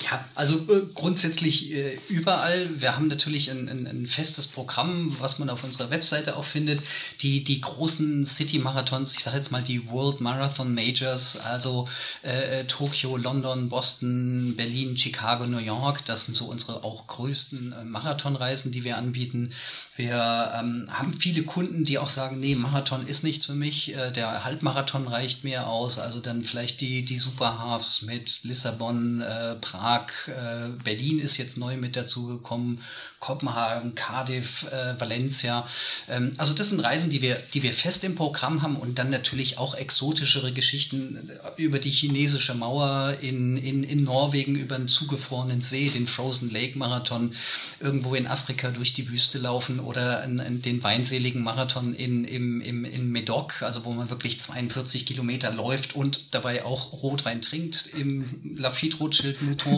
[SPEAKER 3] Ja, also äh, grundsätzlich äh, überall. Wir haben natürlich ein, ein, ein, festes Programm, was man auf unserer Webseite auch findet. Die, die großen City-Marathons, ich sage jetzt mal die World Marathon Majors, also äh, äh, Tokio, London, Boston, Berlin, Chicago, New York, das sind so unsere auch größten Marathonreisen, die wir anbieten. Wir ähm, haben viele Kunden, die auch sagen, nee, Marathon ist nichts für mich, der Halbmarathon reicht mir aus. Also dann vielleicht die, die Superhalves mit Lissabon, Prag, Prag, äh, Berlin ist jetzt neu mit dazugekommen, Kopenhagen, Cardiff, äh, Valencia. Ähm, also das sind Reisen, die wir, die wir fest im Programm haben und dann natürlich auch exotischere Geschichten über die chinesische Mauer in, in, in Norwegen, über einen zugefrorenen See, den Frozen Lake Marathon, irgendwo in Afrika durch die Wüste laufen oder in, in den weinseligen Marathon in, im, im, in Medoc, also wo man wirklich 42 Kilometer läuft und dabei auch Rotwein trinkt im Lafitte-Rothschild-Motor Rothschild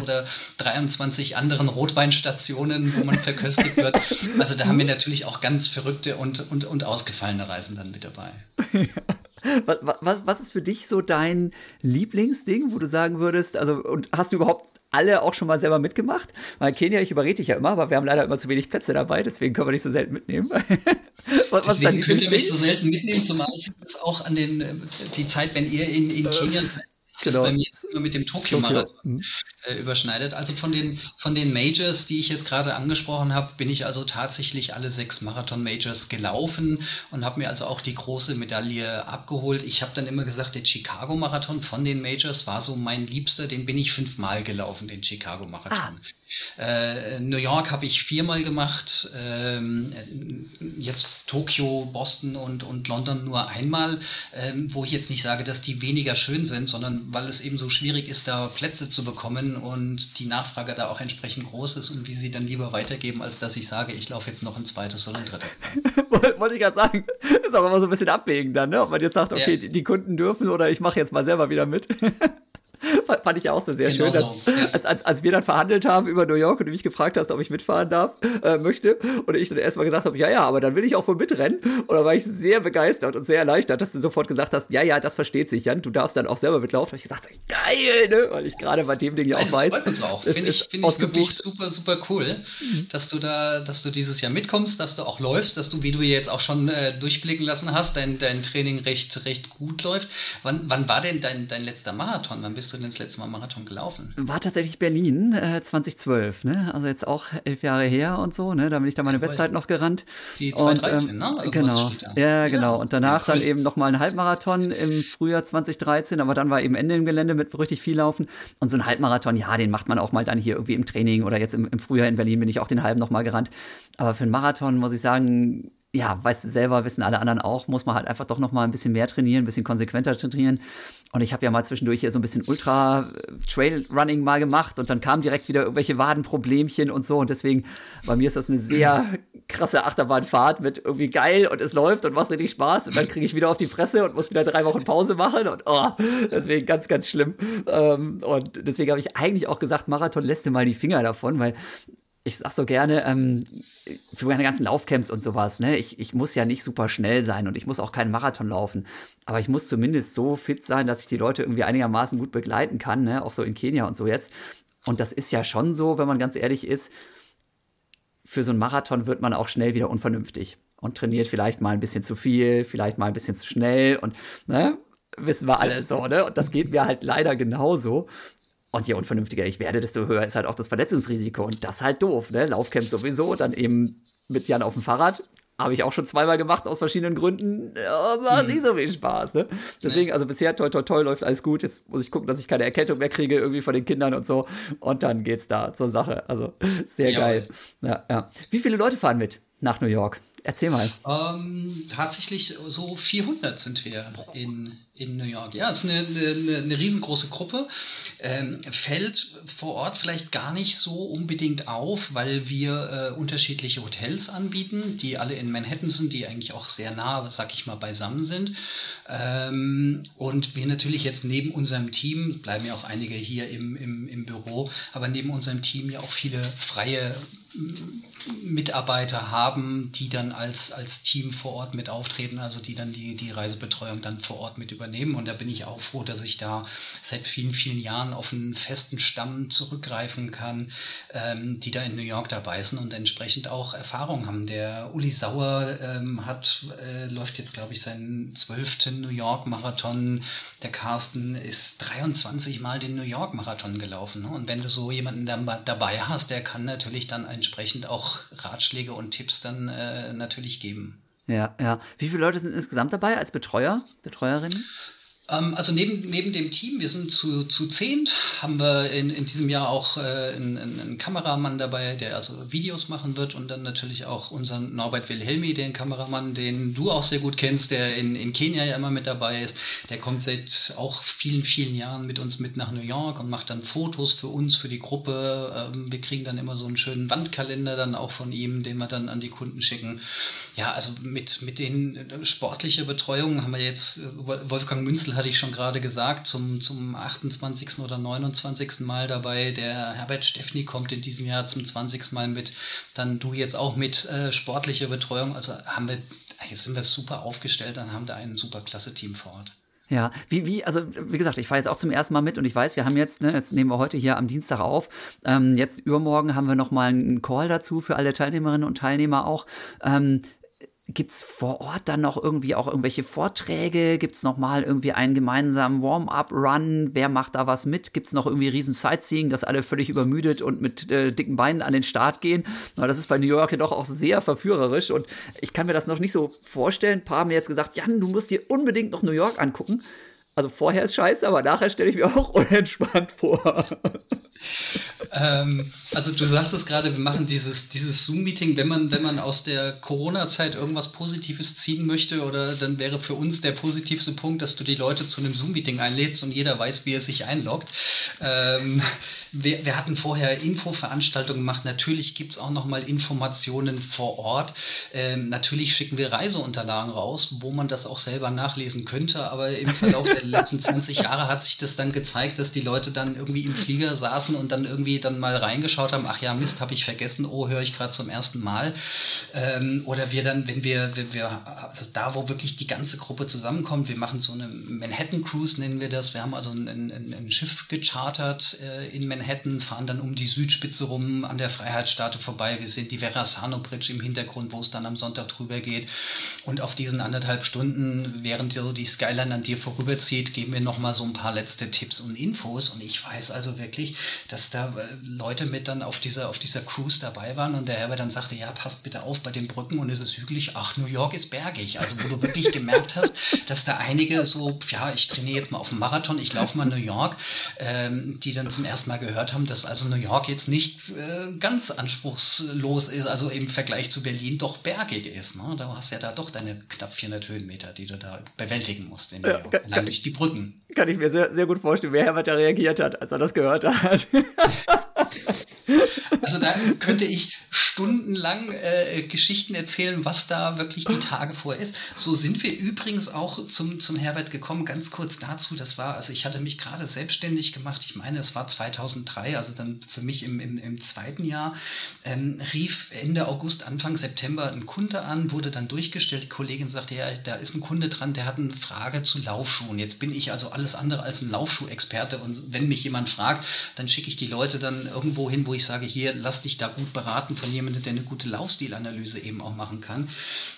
[SPEAKER 3] oder 23 anderen Rotweinstationen, wo man verköstigt wird. Also da haben wir natürlich auch ganz verrückte und, und, und ausgefallene Reisen dann mit dabei.
[SPEAKER 2] Was, was, was ist für dich so dein Lieblingsding, wo du sagen würdest, also und hast du überhaupt alle auch schon mal selber mitgemacht? Weil Kenia, ich überrede dich ja immer, aber wir haben leider immer zu wenig Plätze dabei, deswegen können wir nicht so selten mitnehmen.
[SPEAKER 3] was, deswegen könnt ihr mich so selten mitnehmen, zumal es auch an den äh, die Zeit, wenn ihr in, in Kenia seid, das genau. bei mir jetzt immer mit dem Tokio-Marathon mhm. äh, überschneidet. Also von den, von den Majors, die ich jetzt gerade angesprochen habe, bin ich also tatsächlich alle sechs Marathon-Majors gelaufen und habe mir also auch die große Medaille abgeholt. Ich habe dann immer gesagt, der Chicago-Marathon von den Majors war so mein Liebster, den bin ich fünfmal gelaufen, den Chicago-Marathon. Ah. Äh, New York habe ich viermal gemacht, ähm, jetzt Tokio, Boston und, und London nur einmal, ähm, wo ich jetzt nicht sage, dass die weniger schön sind, sondern weil es eben so schwierig ist, da Plätze zu bekommen und die Nachfrage da auch entsprechend groß ist und wie sie dann lieber weitergeben, als dass ich sage, ich laufe jetzt noch ein zweites oder ein drittes.
[SPEAKER 2] Wollte ich gerade sagen, ist auch immer so ein bisschen abwägend dann, ne? ob man jetzt sagt, okay, ja. die, die Kunden dürfen oder ich mache jetzt mal selber wieder mit. Fand ich auch so sehr genau schön, dass, so. ja. als, als, als wir dann verhandelt haben über New York und du mich gefragt hast, ob ich mitfahren darf, äh, möchte, und ich dann erstmal gesagt habe, ja, ja, aber dann will ich auch wohl mitrennen. Und da war ich sehr begeistert und sehr erleichtert, dass du sofort gesagt hast, ja, ja, das versteht sich, Jan, du darfst dann auch selber mitlaufen. Da ich gesagt, geil, ne? Weil ich gerade bei dem Ding ja auch weiß.
[SPEAKER 3] Das freut uns auch. Finde ich, find ich wirklich super, super cool, mhm. dass du da, dass du dieses Jahr mitkommst, dass du auch läufst, dass du, wie du jetzt auch schon äh, durchblicken lassen hast, dein, dein Training recht, recht gut läuft. Wann, wann war denn dein, dein letzter Marathon? Wann bist bist du denn das letzte Mal Marathon gelaufen?
[SPEAKER 2] War tatsächlich Berlin äh, 2012, ne? Also jetzt auch elf Jahre her und so, ne? Da bin ich da meine ja, Bestzeit noch gerannt.
[SPEAKER 3] Die 2013, und, ähm, ne? Irgendwas
[SPEAKER 2] genau. Ja, genau. Und danach ja, cool. dann eben nochmal einen Halbmarathon im Frühjahr 2013, aber dann war eben Ende im Gelände mit richtig viel Laufen. Und so ein Halbmarathon, ja, den macht man auch mal dann hier irgendwie im Training oder jetzt im, im Frühjahr in Berlin bin ich auch den halben nochmal gerannt. Aber für einen Marathon muss ich sagen, ja, weißt du selber, wissen alle anderen auch, muss man halt einfach doch noch mal ein bisschen mehr trainieren, ein bisschen konsequenter trainieren. Und ich habe ja mal zwischendurch hier so ein bisschen Ultra-Trail-Running mal gemacht und dann kamen direkt wieder irgendwelche Wadenproblemchen und so. Und deswegen, bei mir ist das eine sehr krasse Achterbahnfahrt mit irgendwie geil und es läuft und macht richtig Spaß. Und dann kriege ich wieder auf die Fresse und muss wieder drei Wochen Pause machen. Und oh, deswegen ganz, ganz schlimm. Ähm, und deswegen habe ich eigentlich auch gesagt, Marathon lässt dir mal die Finger davon, weil ich sag so gerne, ähm, für meine ganzen Laufcamps und sowas, ne, ich, ich muss ja nicht super schnell sein und ich muss auch keinen Marathon laufen. Aber ich muss zumindest so fit sein, dass ich die Leute irgendwie einigermaßen gut begleiten kann, ne, auch so in Kenia und so jetzt. Und das ist ja schon so, wenn man ganz ehrlich ist, für so einen Marathon wird man auch schnell wieder unvernünftig und trainiert vielleicht mal ein bisschen zu viel, vielleicht mal ein bisschen zu schnell und, ne, wissen wir alle so, ne? Und das geht mir halt leider genauso. Und je unvernünftiger ich werde, desto höher ist halt auch das Verletzungsrisiko. Und das ist halt doof, ne? Laufcamp sowieso, dann eben mit Jan auf dem Fahrrad. Habe ich auch schon zweimal gemacht aus verschiedenen Gründen. Ja, macht hm. nicht so viel Spaß, ne? Deswegen, also bisher toi toi toi läuft alles gut. Jetzt muss ich gucken, dass ich keine Erkältung mehr kriege, irgendwie von den Kindern und so. Und dann geht's da zur Sache. Also sehr Jawohl. geil. Ja, ja. Wie viele Leute fahren mit nach New York? Erzähl mal.
[SPEAKER 3] Ähm, tatsächlich so 400 sind wir in, in New York. Ja, es ist eine, eine, eine riesengroße Gruppe. Ähm, fällt vor Ort vielleicht gar nicht so unbedingt auf, weil wir äh, unterschiedliche Hotels anbieten, die alle in Manhattan sind, die eigentlich auch sehr nah, sag ich mal, beisammen sind. Ähm, und wir natürlich jetzt neben unserem Team, bleiben ja auch einige hier im, im, im Büro, aber neben unserem Team ja auch viele freie Mitarbeiter haben, die dann als, als Team vor Ort mit auftreten, also die dann die, die Reisebetreuung dann vor Ort mit übernehmen. Und da bin ich auch froh, dass ich da seit vielen, vielen Jahren auf einen festen Stamm zurückgreifen kann, ähm, die da in New York dabei sind und entsprechend auch Erfahrung haben. Der Uli Sauer ähm, hat, äh, läuft jetzt, glaube ich, seinen zwölften New York-Marathon. Der Carsten ist 23 Mal den New York-Marathon gelaufen. Ne? Und wenn du so jemanden dabei hast, der kann natürlich dann ein entsprechend auch Ratschläge und Tipps dann äh, natürlich geben.
[SPEAKER 2] Ja, ja. Wie viele Leute sind insgesamt dabei als Betreuer, Betreuerinnen?
[SPEAKER 3] Ähm, also neben, neben dem Team, wir sind zu, zu zehnt, haben wir in, in diesem Jahr auch äh, einen, einen Kameramann dabei, der also Videos machen wird und dann natürlich auch unseren Norbert Wilhelmi, den Kameramann, den du auch sehr gut kennst, der in, in Kenia ja immer mit dabei ist. Der kommt seit auch vielen, vielen Jahren mit uns mit nach New York und macht dann Fotos für uns, für die Gruppe. Ähm, wir kriegen dann immer so einen schönen Wandkalender dann auch von ihm, den wir dann an die Kunden schicken. Ja, also mit, mit den äh, sportliche Betreuung haben wir jetzt, äh, Wolfgang Münzel hatte ich schon gerade gesagt, zum, zum 28. oder 29. Mal dabei. Der Herbert Steffni kommt in diesem Jahr zum 20. Mal mit. Dann du jetzt auch mit äh, sportlicher Betreuung. Also haben wir, jetzt sind wir super aufgestellt, dann haben wir ein super klasse Team vor Ort.
[SPEAKER 2] Ja, wie, wie, also wie gesagt, ich fahre jetzt auch zum ersten Mal mit und ich weiß, wir haben jetzt, ne, jetzt nehmen wir heute hier am Dienstag auf. Ähm, jetzt übermorgen haben wir nochmal einen Call dazu für alle Teilnehmerinnen und Teilnehmer auch. Ähm, Gibt es vor Ort dann noch irgendwie auch irgendwelche Vorträge? Gibt es nochmal irgendwie einen gemeinsamen Warm-up-Run? Wer macht da was mit? Gibt es noch irgendwie riesen Sightseeing, dass alle völlig übermüdet und mit äh, dicken Beinen an den Start gehen? Aber das ist bei New York ja doch auch sehr verführerisch und ich kann mir das noch nicht so vorstellen. Ein paar haben mir jetzt gesagt, Jan, du musst dir unbedingt noch New York angucken. Also vorher ist scheiße, aber nachher stelle ich mir auch unentspannt vor.
[SPEAKER 3] ähm, also du sagtest gerade, wir machen dieses, dieses Zoom-Meeting, wenn man, wenn man aus der Corona-Zeit irgendwas Positives ziehen möchte, oder dann wäre für uns der positivste Punkt, dass du die Leute zu einem Zoom-Meeting einlädst und jeder weiß, wie er sich einloggt. Ähm, wir, wir hatten vorher Infoveranstaltungen gemacht. Natürlich gibt es auch nochmal Informationen vor Ort. Ähm, natürlich schicken wir Reiseunterlagen raus, wo man das auch selber nachlesen könnte. Aber im Verlauf der letzten 20 Jahre hat sich das dann gezeigt, dass die Leute dann irgendwie im Flieger saßen und dann irgendwie dann mal reingeschaut haben. Ach ja, Mist, habe ich vergessen. Oh, höre ich gerade zum ersten Mal. Ähm, oder wir dann, wenn wir, wenn wir also da, wo wirklich die ganze Gruppe zusammenkommt, wir machen so eine Manhattan Cruise, nennen wir das. Wir haben also ein, ein, ein Schiff gechartert äh, in Manhattan fahren dann um die Südspitze rum an der Freiheitsstatue vorbei. Wir sehen die Verrazano Bridge im Hintergrund, wo es dann am Sonntag drüber geht. Und auf diesen anderthalb Stunden, während so die Skyline an dir vorüberzieht, geht, geben wir nochmal so ein paar letzte Tipps und Infos. Und ich weiß also wirklich, dass da äh, Leute mit dann auf dieser, auf dieser Cruise dabei waren und der Herbert dann sagte, ja, passt bitte auf bei den Brücken und es ist hügelig. Ach, New York ist bergig. Also wo du wirklich gemerkt hast, dass da einige so, ja, ich trainiere jetzt mal auf dem Marathon, ich laufe mal New York, ähm, die dann zum ersten Mal gehört haben, dass also New York jetzt nicht äh, ganz anspruchslos ist, also im Vergleich zu Berlin doch bergig ist. Ne? Da hast du ja da doch deine knapp 400 Höhenmeter, die du da bewältigen musst in New York, ja, durch die Brücken.
[SPEAKER 2] Kann ich mir sehr, sehr gut vorstellen, wer Herbert da reagiert hat, als er das gehört hat.
[SPEAKER 3] Also da könnte ich stundenlang äh, Geschichten erzählen, was da wirklich die Tage vorher ist. So sind wir übrigens auch zum, zum Herbert gekommen. Ganz kurz dazu, das war, also ich hatte mich gerade selbstständig gemacht. Ich meine, es war 2003, also dann für mich im, im, im zweiten Jahr. Ähm, rief Ende August, Anfang September ein Kunde an, wurde dann durchgestellt. Die Kollegin sagte, ja, da ist ein Kunde dran, der hat eine Frage zu Laufschuhen. Jetzt bin ich also alles andere als ein Laufschuhexperte und wenn mich jemand fragt, dann schicke ich die Leute dann irgendwo hin, wo ich sage, hier, lass dich da gut beraten von jemandem, der eine gute Laufstilanalyse eben auch machen kann.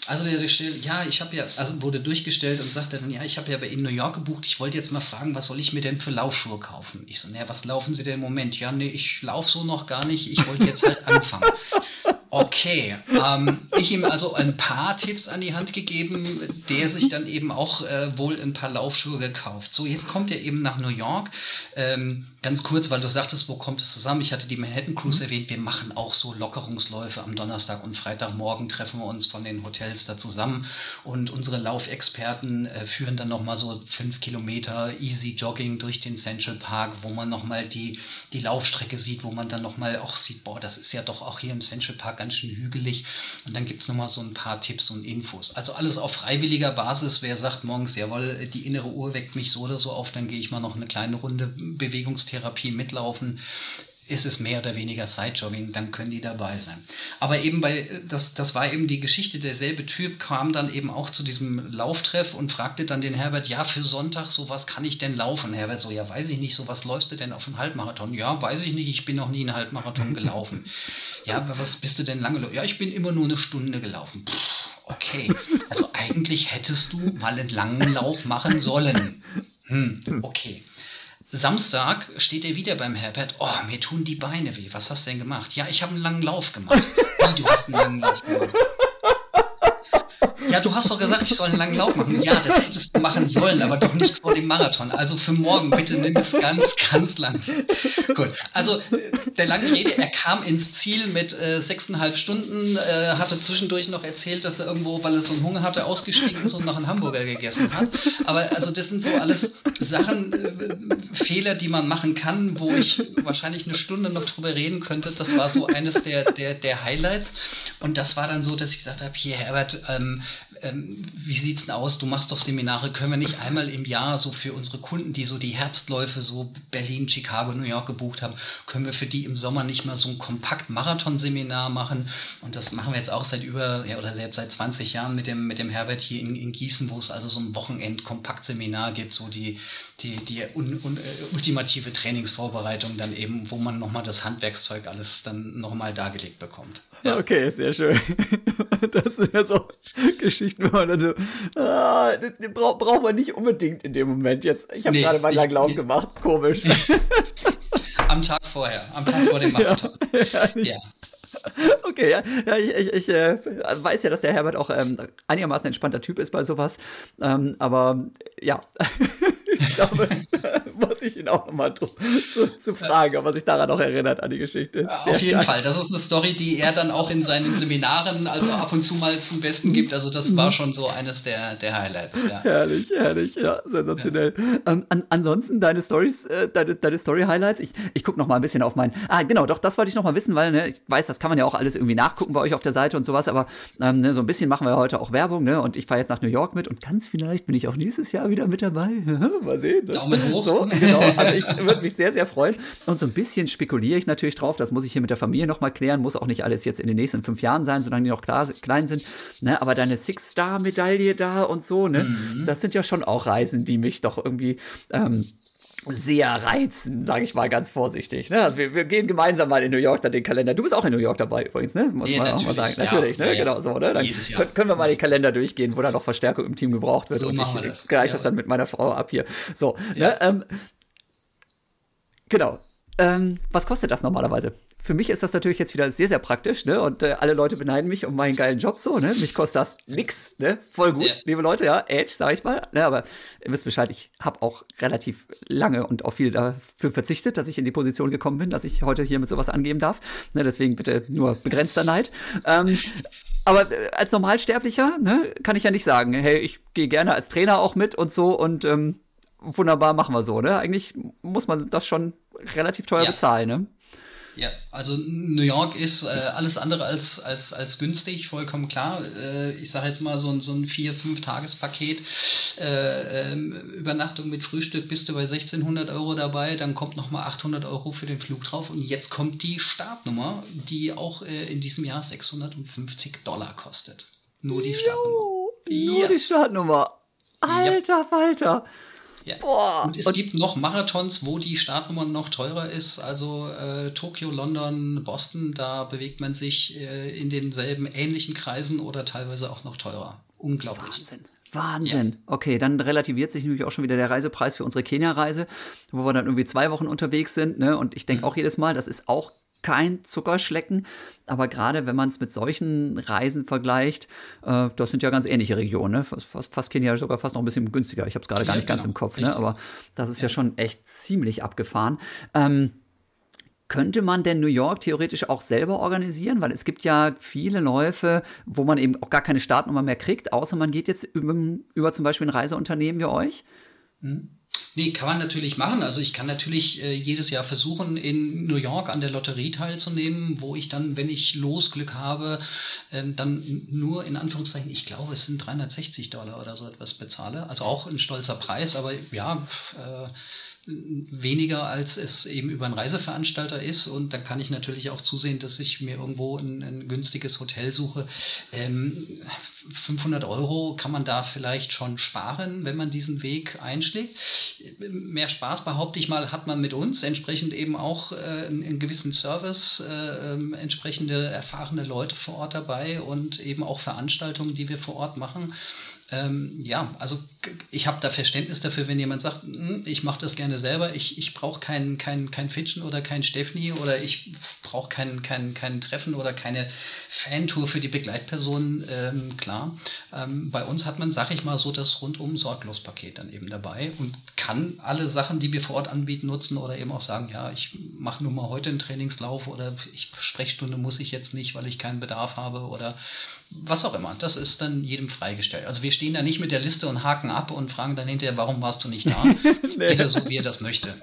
[SPEAKER 3] Also der stellt, ja, ich habe ja, also wurde durchgestellt und sagte dann, ja, ich habe ja bei Ihnen New York gebucht, ich wollte jetzt mal fragen, was soll ich mir denn für Laufschuhe kaufen? Ich so, naja, was laufen Sie denn im Moment? Ja, nee, ich laufe so noch gar nicht, ich wollte jetzt halt anfangen. Okay, ähm, ich ihm also ein paar Tipps an die Hand gegeben, der sich dann eben auch äh, wohl ein paar Laufschuhe gekauft. So, jetzt kommt er eben nach New York. Ähm, ganz kurz, weil du sagtest, wo kommt es zusammen? Ich hatte die Manhattan Cruise mhm. erwähnt. Wir machen auch so Lockerungsläufe am Donnerstag und Freitagmorgen treffen wir uns von den Hotels da zusammen und unsere Laufexperten äh, führen dann nochmal so fünf Kilometer Easy Jogging durch den Central Park, wo man nochmal die, die Laufstrecke sieht, wo man dann nochmal auch sieht, boah, das ist ja doch auch hier im Central Park ganz schön hügelig. Und dann gibt es nochmal so ein paar Tipps und Infos. Also alles auf freiwilliger Basis. Wer sagt morgens, jawohl, die innere Uhr weckt mich so oder so auf, dann gehe ich mal noch eine kleine Runde Bewegungstherapie mitlaufen ist es mehr oder weniger Sidejogging, dann können die dabei sein. Aber eben bei, das, das war eben die Geschichte, derselbe Typ kam dann eben auch zu diesem Lauftreff und fragte dann den Herbert, ja, für Sonntag, so was kann ich denn laufen? Herbert so, ja, weiß ich nicht, so was läufst du denn auf einen Halbmarathon? Ja, weiß ich nicht, ich bin noch nie einen Halbmarathon gelaufen. ja, was bist du denn lange? Ja, ich bin immer nur eine Stunde gelaufen. Puh, okay, also eigentlich hättest du mal einen langen Lauf machen sollen. Hm, okay. Samstag steht er wieder beim Herbert. Oh, mir tun die Beine weh. Was hast du denn gemacht? Ja, ich habe einen langen Lauf gemacht. Wie, du hast einen langen Lauf gemacht? Ja, du hast doch gesagt, ich soll einen langen Lauf machen. Ja, das hättest du machen sollen, aber doch nicht vor dem Marathon. Also für morgen bitte nimm es ganz, ganz langsam. Gut, also der lange Rede, er kam ins Ziel mit äh, sechseinhalb Stunden, äh, hatte zwischendurch noch erzählt, dass er irgendwo, weil er so einen Hunger hatte, ausgestiegen ist und noch einen Hamburger gegessen hat. Aber also das sind so alles Sachen, äh, Fehler, die man machen kann, wo ich wahrscheinlich eine Stunde noch drüber reden könnte. Das war so eines der, der, der Highlights. Und das war dann so, dass ich gesagt habe, hier Herbert, ähm, ähm, wie sieht's denn aus? Du machst doch Seminare, können wir nicht einmal im Jahr so für unsere Kunden, die so die Herbstläufe so Berlin, Chicago, New York gebucht haben, können wir für die im Sommer nicht mal so ein kompakt Marathon-Seminar machen? Und das machen wir jetzt auch seit über, ja, oder jetzt seit 20 Jahren mit dem, mit dem Herbert hier in, in Gießen, wo es also so ein Wochenend-Kompakt-Seminar gibt, so die, die, die un, un, äh, ultimative Trainingsvorbereitung dann eben, wo man nochmal das Handwerkszeug alles dann nochmal dargelegt bekommt.
[SPEAKER 2] Ja. Okay, sehr schön. Das sind ja so Geschichten, wo man dann so, ah, das braucht, braucht man nicht unbedingt in dem Moment. Jetzt, ich habe nee, gerade mal lang Lauf nee. gemacht, komisch.
[SPEAKER 3] Am Tag vorher, am Tag vor dem Marathon. Ja, ja.
[SPEAKER 2] Okay, ja, ja ich, ich, ich äh, weiß ja, dass der Herbert auch ähm, einigermaßen entspannter Typ ist bei sowas. Ähm, aber ja, ich glaube, muss ich ihn auch nochmal zu, zu fragen, ob er sich daran noch erinnert an die Geschichte.
[SPEAKER 3] Sehr Auf jeden geil. Fall. Das ist eine Story, die er dann auch in seinen Seminaren also ab und zu mal zum Besten gibt. Also das war schon so eines der, der Highlights. Ja.
[SPEAKER 2] Herrlich, herrlich, ja, sensationell. Ja. Ähm, an, ansonsten deine Stories, äh, deine, deine Story-Highlights. Ich, ich gucke noch mal ein bisschen auf meinen. Ah, genau, doch, das wollte ich noch mal wissen, weil ne, ich weiß, das kann man ja auch alles irgendwie nachgucken bei euch auf der Seite und sowas. Aber ähm, ne, so ein bisschen machen wir heute auch Werbung. Ne? Und ich fahre jetzt nach New York mit und ganz vielleicht bin ich auch nächstes Jahr wieder mit dabei. mal sehen.
[SPEAKER 3] Ne? Daumen hoch.
[SPEAKER 2] So, genau. Also ich würde mich sehr, sehr freuen. Und so ein bisschen spekuliere ich natürlich drauf. Das muss ich hier mit der Familie noch mal klären. Muss auch nicht alles jetzt in den nächsten fünf Jahren sein, solange die noch klar, klein sind. Ne? Aber deine Six-Star-Medaille da und so, ne? Mhm. das sind ja schon auch Reisen, die mich doch irgendwie ähm, sehr reizen, sage ich mal ganz vorsichtig. Ne? Also wir, wir, gehen gemeinsam mal in New York dann den Kalender. Du bist auch in New York dabei übrigens, ne? Muss ja, man auch mal sagen. Ja, natürlich, ne? Ja, genau so, ne? Dann können, können wir mal den Kalender durchgehen, wo da noch Verstärkung im Team gebraucht wird. So und ich gleiche das dann mit meiner Frau ab hier. So, ne? Ähm, genau. Ähm, was kostet das normalerweise? Für mich ist das natürlich jetzt wieder sehr, sehr praktisch, ne? Und äh, alle Leute beneiden mich um meinen geilen Job so, ne? Mich kostet das nix, ne? Voll gut, ja. liebe Leute, ja, Edge, sag ich mal. Ne? Aber ihr wisst Bescheid, ich habe auch relativ lange und auch viel dafür verzichtet, dass ich in die Position gekommen bin, dass ich heute hier mit sowas angeben darf. Ne? Deswegen bitte nur begrenzter Neid. Ähm, aber äh, als Normalsterblicher, ne, kann ich ja nicht sagen, hey, ich gehe gerne als Trainer auch mit und so und ähm, wunderbar machen wir so, ne? Eigentlich muss man das schon relativ teuer ja. bezahlen, ne?
[SPEAKER 3] Ja, also New York ist äh, alles andere als, als, als günstig, vollkommen klar. Äh, ich sage jetzt mal so ein, so ein vier, fünf Tagespaket, äh, ähm, Übernachtung mit Frühstück bist du bei 1600 Euro dabei, dann kommt nochmal 800 Euro für den Flug drauf und jetzt kommt die Startnummer, die auch äh, in diesem Jahr 650 Dollar kostet. Nur die Startnummer.
[SPEAKER 2] Jo, nur yes. die Startnummer. Alter. Falter.
[SPEAKER 3] Ja. Boah. Und es und gibt noch Marathons, wo die Startnummer noch teurer ist. Also äh, Tokio, London, Boston, da bewegt man sich äh, in denselben ähnlichen Kreisen oder teilweise auch noch teurer. Unglaublich.
[SPEAKER 2] Wahnsinn. Wahnsinn. Ja. Okay, dann relativiert sich nämlich auch schon wieder der Reisepreis für unsere Kenia-Reise, wo wir dann irgendwie zwei Wochen unterwegs sind. Ne? Und ich denke mhm. auch jedes Mal, das ist auch kein Zuckerschlecken. Aber gerade wenn man es mit solchen Reisen vergleicht, äh, das sind ja ganz ähnliche Regionen. Ne? Fast, fast Kenia sogar fast noch ein bisschen günstiger. Ich habe es gerade gar nicht genau. ganz im Kopf, ne? aber das ist ja. ja schon echt ziemlich abgefahren. Ähm, könnte man denn New York theoretisch auch selber organisieren? Weil es gibt ja viele Läufe, wo man eben auch gar keine Startnummer mehr kriegt, außer man geht jetzt über, über zum Beispiel ein Reiseunternehmen wie euch.
[SPEAKER 3] Mhm. Nee, kann man natürlich machen. Also ich kann natürlich äh, jedes Jahr versuchen, in New York an der Lotterie teilzunehmen, wo ich dann, wenn ich Losglück habe, ähm, dann nur in Anführungszeichen, ich glaube, es sind 360 Dollar oder so etwas bezahle. Also auch ein stolzer Preis, aber ja, äh, weniger als es eben über einen Reiseveranstalter ist und dann kann ich natürlich auch zusehen, dass ich mir irgendwo ein, ein günstiges Hotel suche. Ähm, 500 Euro kann man da vielleicht schon sparen, wenn man diesen Weg einschlägt. Mehr Spaß, behaupte ich mal, hat man mit uns, entsprechend eben auch äh, einen gewissen Service, äh, äh, entsprechende erfahrene Leute vor Ort dabei und eben auch Veranstaltungen, die wir vor Ort machen. Ähm, ja, also ich habe da Verständnis dafür, wenn jemand sagt, hm, ich mache das gerne selber, ich, ich brauche kein, kein, kein Fitchen oder kein Steffni oder ich brauche kein, kein, kein Treffen oder keine Fantour für die Begleitperson, ähm, klar. Ähm, bei uns hat man, sag ich mal, so das rundum sorglos Paket dann eben dabei und kann alle Sachen, die wir vor Ort anbieten, nutzen oder eben auch sagen, ja, ich mache nur mal heute einen Trainingslauf oder ich Sprechstunde muss ich jetzt nicht, weil ich keinen Bedarf habe oder was auch immer. Das ist dann jedem freigestellt. Also wir stehen da nicht mit der Liste und haken ab und fragen dann hinterher, warum warst du nicht da? nee. Jeder so, wie er das möchte.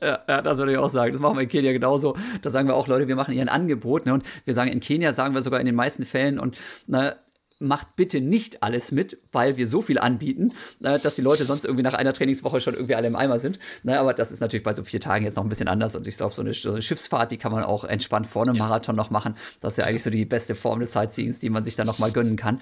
[SPEAKER 2] Ja, ja, das würde ich auch sagen. Das machen wir in Kenia genauso. Da sagen wir auch, Leute, wir machen hier ein Angebot. Ne? Und wir sagen, in Kenia sagen wir sogar in den meisten Fällen und ne, macht bitte nicht alles mit, weil wir so viel anbieten, äh, dass die Leute sonst irgendwie nach einer Trainingswoche schon irgendwie alle im Eimer sind. Aber das ist natürlich bei so vier Tagen jetzt noch ein bisschen anders und ich glaube, so eine, so eine Schiffsfahrt, die kann man auch entspannt vor einem Marathon noch machen. Das ist ja eigentlich so die beste Form des Sightseeings, die man sich dann noch mal gönnen kann.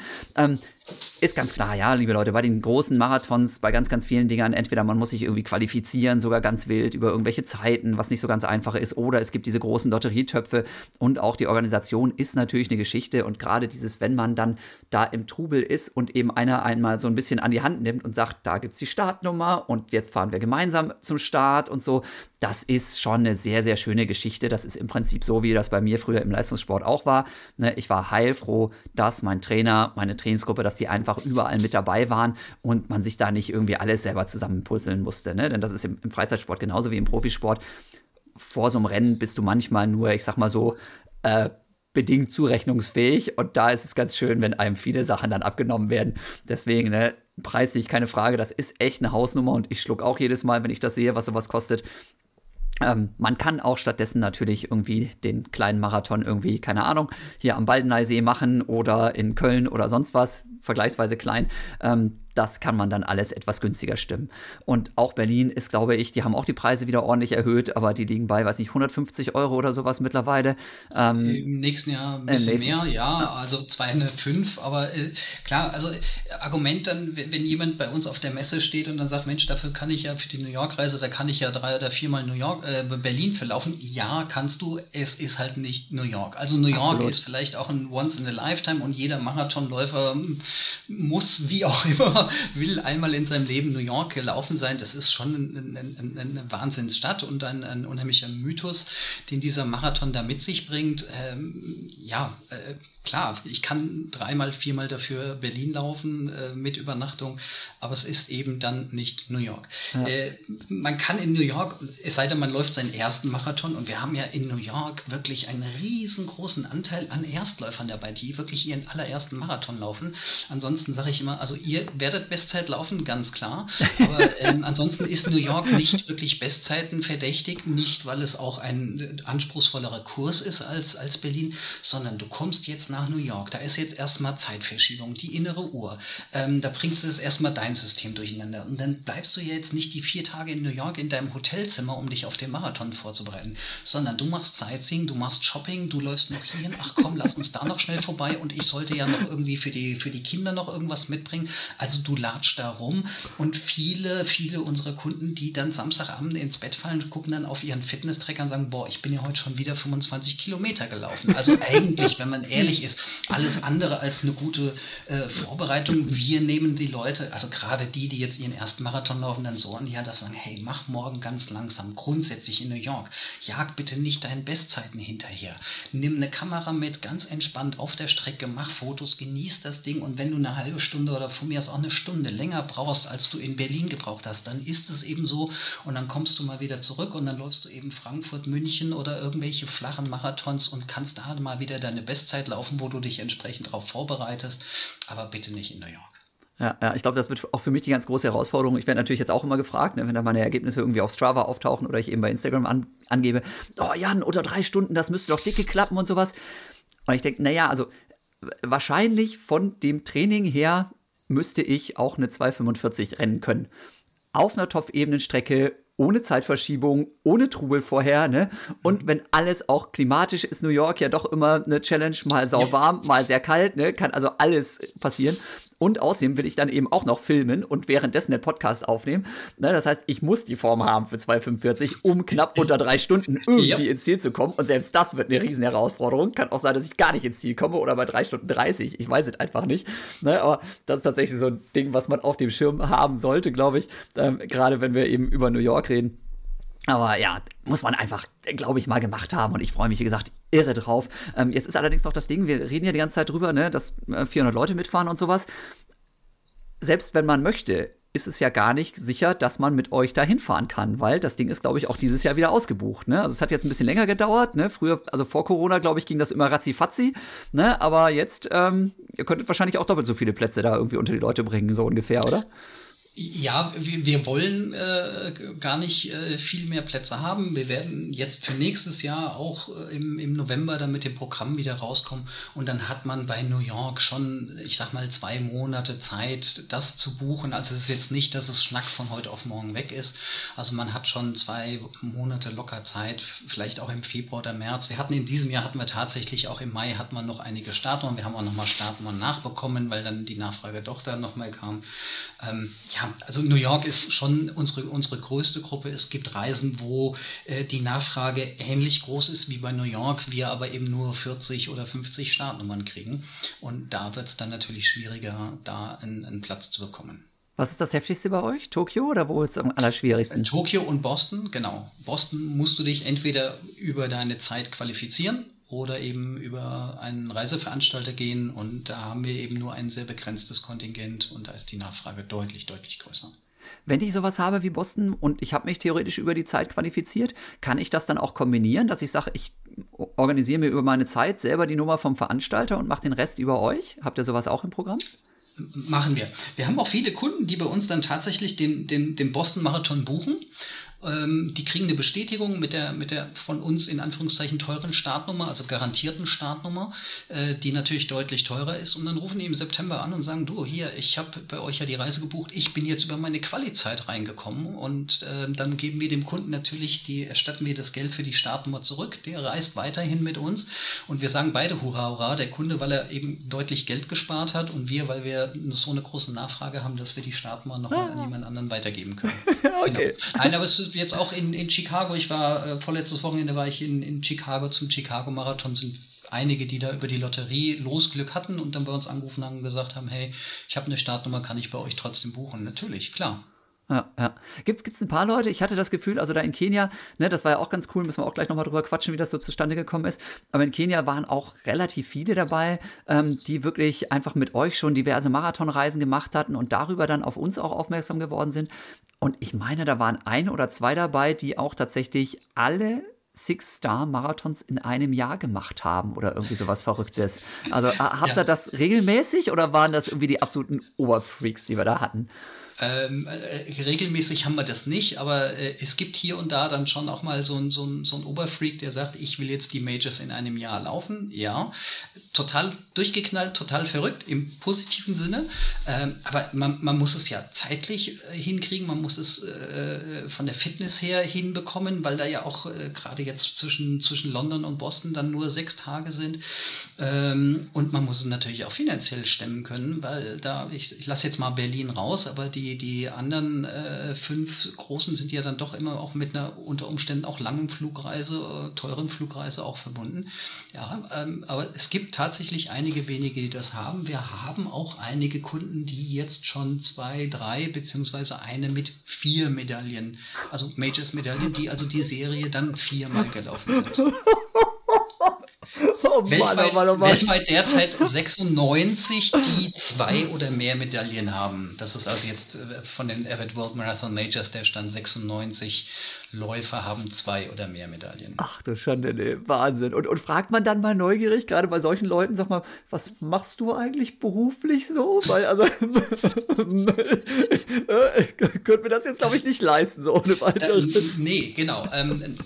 [SPEAKER 2] Ist ganz klar, ja, liebe Leute, bei den großen Marathons, bei ganz, ganz vielen Dingern, entweder man muss sich irgendwie qualifizieren, sogar ganz wild über irgendwelche Zeiten, was nicht so ganz einfach ist, oder es gibt diese großen Lotterietöpfe und auch die Organisation ist natürlich eine Geschichte und gerade dieses, wenn man dann da im Trubel ist und eben einer einmal so ein bisschen an die Hand nimmt und sagt, da gibt es die Startnummer und jetzt fahren wir gemeinsam zum Start und so, das ist schon eine sehr, sehr schöne Geschichte. Das ist im Prinzip so, wie das bei mir früher im Leistungssport auch war. Ne, ich war heilfroh, dass mein Trainer, meine Trainingsgruppe, dass die einfach überall mit dabei waren und man sich da nicht irgendwie alles selber zusammenpuzzeln musste. Ne? Denn das ist im, im Freizeitsport genauso wie im Profisport. Vor so einem Rennen bist du manchmal nur, ich sag mal so, äh, bedingt zurechnungsfähig und da ist es ganz schön, wenn einem viele Sachen dann abgenommen werden. Deswegen, ne, preislich keine Frage, das ist echt eine Hausnummer und ich schluck auch jedes Mal, wenn ich das sehe, was sowas kostet. Ähm, man kann auch stattdessen natürlich irgendwie den kleinen Marathon irgendwie, keine Ahnung, hier am Baldeneysee machen oder in Köln oder sonst was. Vergleichsweise klein. Ähm, das kann man dann alles etwas günstiger stimmen. Und auch Berlin ist, glaube ich, die haben auch die Preise wieder ordentlich erhöht, aber die liegen bei, weiß nicht, 150 Euro oder sowas mittlerweile.
[SPEAKER 3] Ähm, Im nächsten Jahr ein bisschen nächsten, mehr, ja, also 205, aber äh, klar, also Argument dann, wenn, wenn, jemand bei uns auf der Messe steht und dann sagt, Mensch, dafür kann ich ja für die New York-Reise, da kann ich ja drei oder viermal New York, äh, Berlin verlaufen. Ja, kannst du, es ist halt nicht New York. Also New York Absolut. ist vielleicht auch ein Once in a Lifetime und jeder Marathonläufer muss, wie auch immer, will einmal in seinem Leben New York gelaufen sein. Das ist schon eine, eine, eine Wahnsinnsstadt und ein, ein, unheimlicher Mythos, den dieser Marathon da mit sich bringt. Ähm, ja, äh, klar, ich kann dreimal, viermal dafür Berlin laufen äh, mit Übernachtung, aber es ist eben dann nicht New York. Ja. Äh, man kann in New York, es sei denn, man läuft seinen ersten Marathon und wir haben ja in New York wirklich einen riesengroßen Anteil an Erstläufern dabei, die wirklich ihren allerersten Marathon laufen. Ansonsten sage ich immer, also ihr werdet Bestzeit laufen, ganz klar, aber ähm, ansonsten ist New York nicht wirklich Bestzeiten verdächtig, nicht weil es auch ein anspruchsvollerer Kurs ist als, als Berlin, sondern du kommst jetzt nach New York. Da ist jetzt erstmal Zeitverschiebung, die innere Uhr. Ähm, da bringt es erstmal dein System durcheinander. Und dann bleibst du jetzt nicht die vier Tage in New York in deinem Hotelzimmer, um dich auf den Marathon vorzubereiten, sondern du machst Sightseeing, du machst Shopping, du läufst noch hier, ach komm, lass uns da noch schnell vorbei und ich sollte ja noch irgendwie für die, für die Kinder noch irgendwas mitbringen. Also du latscht da rum und viele, viele unserer Kunden, die dann Samstagabend ins Bett fallen, gucken dann auf ihren Fitness-Tracker und sagen, boah, ich bin ja heute schon wieder 25 Kilometer gelaufen. Also eigentlich, wenn man ehrlich ist, alles andere als eine gute äh, Vorbereitung. Wir nehmen die Leute, also gerade die, die jetzt ihren ersten Marathon laufen, dann so an, ja, das sagen, hey, mach morgen ganz langsam, grundsätzlich in New York. Jag bitte nicht deinen Bestzeiten hinterher. Nimm eine Kamera mit, ganz entspannt auf der Strecke, mach Fotos, genieß das Ding und wenn du eine halbe Stunde oder von mir aus auch eine Stunde länger brauchst, als du in Berlin gebraucht hast, dann ist es eben so und dann kommst du mal wieder zurück und dann läufst du eben Frankfurt, München oder irgendwelche flachen Marathons und kannst da mal wieder deine Bestzeit laufen, wo du dich entsprechend darauf vorbereitest, aber bitte nicht in New York.
[SPEAKER 2] Ja, ja, ich glaube, das wird auch für mich die ganz große Herausforderung. Ich werde natürlich jetzt auch immer gefragt, ne, wenn da meine Ergebnisse irgendwie auf Strava auftauchen oder ich eben bei Instagram an, angebe, oh Jan, unter drei Stunden, das müsste doch dicke klappen und sowas. Und ich denke, naja, also wahrscheinlich von dem Training her müsste ich auch eine 245 rennen können. Auf einer Topfebenenstrecke ohne Zeitverschiebung, ohne Trubel vorher, ne? Und wenn alles auch klimatisch ist, New York ja doch immer eine Challenge, mal sauwarm, mal sehr kalt, ne? Kann also alles passieren. Und außerdem will ich dann eben auch noch filmen und währenddessen den Podcast aufnehmen. Ne, das heißt, ich muss die Form haben für 2,45, um knapp unter drei Stunden irgendwie ja. ins Ziel zu kommen. Und selbst das wird eine riesen Herausforderung. Kann auch sein, dass ich gar nicht ins Ziel komme oder bei drei Stunden 30. Ich weiß es einfach nicht. Ne, aber das ist tatsächlich so ein Ding, was man auf dem Schirm haben sollte, glaube ich. Ähm, Gerade wenn wir eben über New York reden. Aber ja, muss man einfach, glaube ich, mal gemacht haben. Und ich freue mich, wie gesagt, irre drauf. Ähm, jetzt ist allerdings noch das Ding, wir reden ja die ganze Zeit drüber, ne, dass äh, 400 Leute mitfahren und sowas. Selbst wenn man möchte, ist es ja gar nicht sicher, dass man mit euch da hinfahren kann, weil das Ding ist, glaube ich, auch dieses Jahr wieder ausgebucht. Ne? Also es hat jetzt ein bisschen länger gedauert. Ne? Früher, also vor Corona, glaube ich, ging das immer ratzi-fatzi. Ne? Aber jetzt, ähm, ihr könntet wahrscheinlich auch doppelt so viele Plätze da irgendwie unter die Leute bringen, so ungefähr, oder?
[SPEAKER 3] Ja, wir, wir wollen äh, gar nicht äh, viel mehr Plätze haben. Wir werden jetzt für nächstes Jahr auch äh, im, im November dann mit dem Programm wieder rauskommen und dann hat man bei New York schon, ich sag mal, zwei Monate Zeit, das zu buchen. Also es ist jetzt nicht, dass es Schnack von heute auf morgen weg ist. Also man hat schon zwei Monate locker Zeit, vielleicht auch im Februar oder März. Wir hatten in diesem Jahr hatten wir tatsächlich auch im Mai hat man noch einige Startnummern. Wir haben auch nochmal Startnummern nachbekommen, weil dann die Nachfrage doch dann nochmal kam. Ähm, ja, also New York ist schon unsere, unsere größte Gruppe. Es gibt Reisen, wo äh, die Nachfrage ähnlich groß ist wie bei New York, wir aber eben nur 40 oder 50 Startnummern kriegen. Und da wird es dann natürlich schwieriger, da einen, einen Platz zu bekommen.
[SPEAKER 2] Was ist das heftigste bei euch? Tokio oder wo ist es am allerschwierigsten?
[SPEAKER 3] Tokio und Boston, genau. Boston musst du dich entweder über deine Zeit qualifizieren oder eben über einen Reiseveranstalter gehen. Und da haben wir eben nur ein sehr begrenztes Kontingent und da ist die Nachfrage deutlich, deutlich größer.
[SPEAKER 2] Wenn ich sowas habe wie Boston und ich habe mich theoretisch über die Zeit qualifiziert, kann ich das dann auch kombinieren, dass ich sage, ich organisiere mir über meine Zeit selber die Nummer vom Veranstalter und mache den Rest über euch? Habt ihr sowas auch im Programm?
[SPEAKER 3] Machen wir. Wir haben auch viele Kunden, die bei uns dann tatsächlich den, den, den Boston-Marathon buchen Ähm, die kriegen eine Bestätigung mit der, mit der von uns in Anführungszeichen teuren Startnummer, also garantierten Startnummer, äh, die natürlich deutlich teurer ist. Und dann rufen die im September an und sagen, du, hier, ich habe bei euch ja die Reise gebucht, ich bin jetzt über meine Quali-Zeit reingekommen. Und äh, dann geben wir dem Kunden natürlich, die erstatten wir das Geld für die Startnummer zurück. Der reist weiterhin mit uns. Und wir sagen beide Hurra, Hurra. Der Kunde, weil er eben deutlich Geld gespart hat und wir, weil wir so eine große Nachfrage haben, dass wir die Startnummer nochmal ah. an jemand anderen weitergeben können. okay. Genau. Nein, aber es ist jetzt auch in, in Chicago, ich war äh, vorletztes Wochenende war ich in, in Chicago zum Chicago Marathon, sind einige, die da über die Lotterie Losglück hatten und dann bei uns angerufen haben und gesagt haben, hey, ich habe eine Startnummer, kann ich bei euch trotzdem buchen? Natürlich, klar.
[SPEAKER 2] Ja, ja. Gibt's, gibt's ein paar Leute, ich hatte das Gefühl, also da in Kenia, ne, das war ja auch ganz cool, müssen wir auch gleich nochmal drüber quatschen, wie das so zustande gekommen ist. Aber in Kenia waren auch relativ viele dabei, ähm, die wirklich einfach mit euch schon diverse Marathonreisen gemacht hatten und darüber dann auf uns auch aufmerksam geworden sind. Und ich meine, da waren ein oder zwei dabei, die auch tatsächlich alle Six-Star-Marathons in einem Jahr gemacht haben oder irgendwie sowas Verrücktes. Also habt ihr ja. das regelmäßig oder waren das irgendwie die absoluten Oberfreaks, die wir da hatten?
[SPEAKER 3] Ähm, äh, regelmäßig haben wir das nicht, aber äh, es gibt hier und da dann schon auch mal so ein, so, ein, so ein Oberfreak, der sagt, ich will jetzt die Majors in einem Jahr laufen. Ja, total durchgeknallt, total verrückt im positiven Sinne. Ähm, aber man, man muss es ja zeitlich äh, hinkriegen, man muss es äh, von der Fitness her hinbekommen, weil da ja auch äh, gerade jetzt zwischen, zwischen London und Boston dann nur sechs Tage sind. Ähm, und man muss es natürlich auch finanziell stemmen können, weil da, ich, ich lasse jetzt mal Berlin raus, aber die die, die anderen äh, fünf großen sind ja dann doch immer auch mit einer unter Umständen auch langen Flugreise, äh, teuren Flugreise auch verbunden. Ja, ähm, aber es gibt tatsächlich einige wenige, die das haben. Wir haben auch einige Kunden, die jetzt schon zwei, drei beziehungsweise eine mit vier Medaillen, also Majors-Medaillen, die also die Serie dann viermal gelaufen sind. Oh weltweit, oh Mann, oh Mann. weltweit derzeit 96, die zwei oder mehr Medaillen haben. Das ist also jetzt äh, von den Avid World Marathon Majors der Stand 96 Läufer haben zwei oder mehr Medaillen.
[SPEAKER 2] Ach du Schande, nee, Wahnsinn. Und, und fragt man dann mal neugierig, gerade bei solchen Leuten, sag mal, was machst du eigentlich beruflich so? Weil, also, äh, könnte mir das jetzt, glaube ich, nicht leisten, so ohne weiteres.
[SPEAKER 3] Äh, nee, genau. Ähm,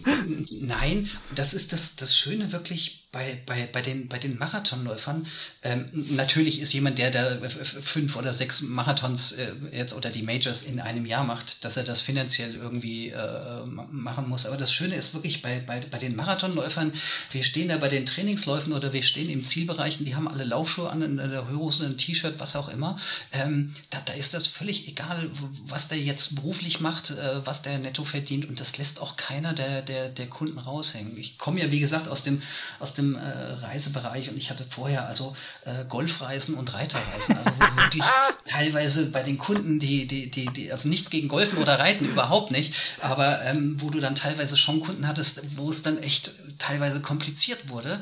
[SPEAKER 3] nein, das ist das, das Schöne wirklich bei, bei, bei, den, bei den Marathonläufern. Ähm, natürlich ist jemand, der da fünf oder sechs Marathons äh, jetzt oder die Majors in einem Jahr macht, dass er das finanziell irgendwie äh, machen muss. Aber das Schöne ist wirklich bei, bei, bei den Marathonläufern, wir stehen da bei den Trainingsläufen oder wir stehen im Zielbereich und die haben alle Laufschuhe an, in der Hose, ein T-Shirt, was auch immer. Ähm, da, da ist das völlig egal, was der jetzt beruflich macht, äh, was der netto verdient und das lässt auch keiner der, der, der Kunden raushängen. Ich komme ja, wie gesagt, aus dem, aus dem äh, Reisebereich und ich hatte vorher also äh, Golfreisen und Reiterreisen. Also wirklich teilweise bei den Kunden, die, die, die, die, also nichts gegen Golfen oder Reiten, überhaupt nicht, aber ähm, wo du dann teilweise schon Kunden hattest, wo es dann echt teilweise kompliziert wurde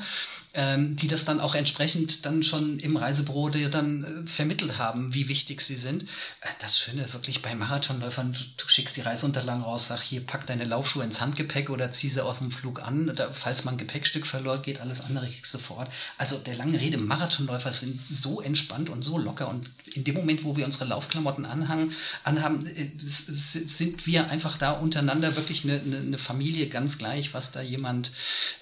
[SPEAKER 3] ähm, die das dann auch entsprechend dann schon im Reisebüro dir dann äh, vermittelt haben, wie wichtig sie sind. Äh, das Schöne wirklich bei Marathonläufern, du, du, schickst die Reiseunterlagen raus, sag hier, pack deine Laufschuhe ins Handgepäck oder zieh sie auf dem Flug an. Da, falls man ein Gepäckstück verloren geht, alles andere kriegst du sofort. Also der lange Rede, Marathonläufer sind so entspannt und so locker und in dem Moment, wo wir unsere Laufklamotten anhangen, anhaben, äh, sind wir einfach da untereinander wirklich eine, eine, Familie, ganz gleich, was da jemand,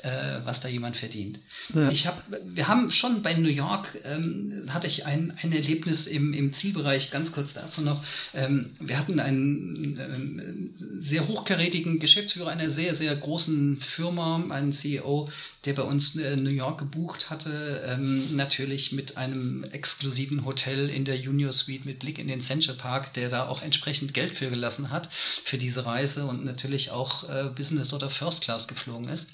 [SPEAKER 3] äh, was da jemand verdient. Ja. Ich habe, wir haben schon bei New York, ähm, hatte ich ein, ein Erlebnis im, im Zielbereich, ganz kurz dazu noch. Ähm, wir hatten einen ähm, sehr hochkarätigen Geschäftsführer einer sehr, sehr großen Firma, einen CEO, der bei uns äh, New York gebucht hatte, ähm, natürlich mit einem exklusiven Hotel in der Junior Suite mit Blick in den Central Park, der da auch entsprechend Geld für gelassen hat für diese Reise und natürlich auch äh, Business oder First Class geflogen ist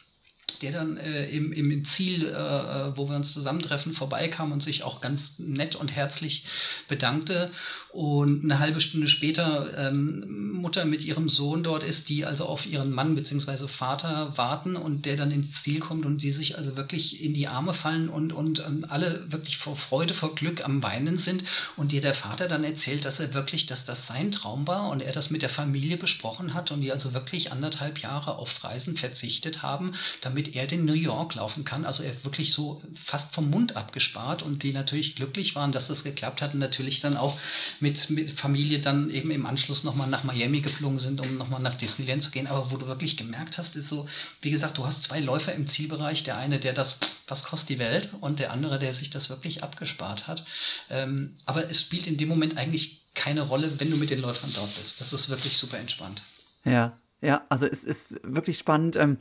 [SPEAKER 3] der dann äh, im, im Ziel, äh, äh, wo wir uns zusammentreffen, vorbeikam und sich auch ganz nett und herzlich bedankte. Und eine halbe Stunde später ähm, Mutter mit ihrem Sohn dort ist, die also auf ihren Mann bzw. Vater warten und der dann ins Ziel kommt und die sich also wirklich in die Arme fallen und, und ähm, alle wirklich vor Freude, vor Glück am Weinen sind. Und dir der Vater dann erzählt, dass er wirklich, dass das sein Traum war und er das mit der Familie besprochen hat und die also wirklich anderthalb Jahre auf Reisen verzichtet haben, damit er den New York laufen kann. Also er wirklich so fast vom Mund abgespart und die natürlich glücklich waren, dass das geklappt hat und natürlich dann auch mit, mit Familie dann eben im Anschluss nochmal nach Miami geflogen sind, um nochmal nach Disneyland zu gehen. Aber wo du wirklich gemerkt hast, ist so, wie gesagt, du hast zwei Läufer im Zielbereich. Der eine, der das, was kostet die Welt und der andere, der sich das wirklich abgespart hat. Ähm, aber es spielt in dem Moment eigentlich keine Rolle, wenn du mit den Läufern dort bist. Das ist wirklich super entspannt.
[SPEAKER 2] Ja, ja, also es ist wirklich spannend. Ähm,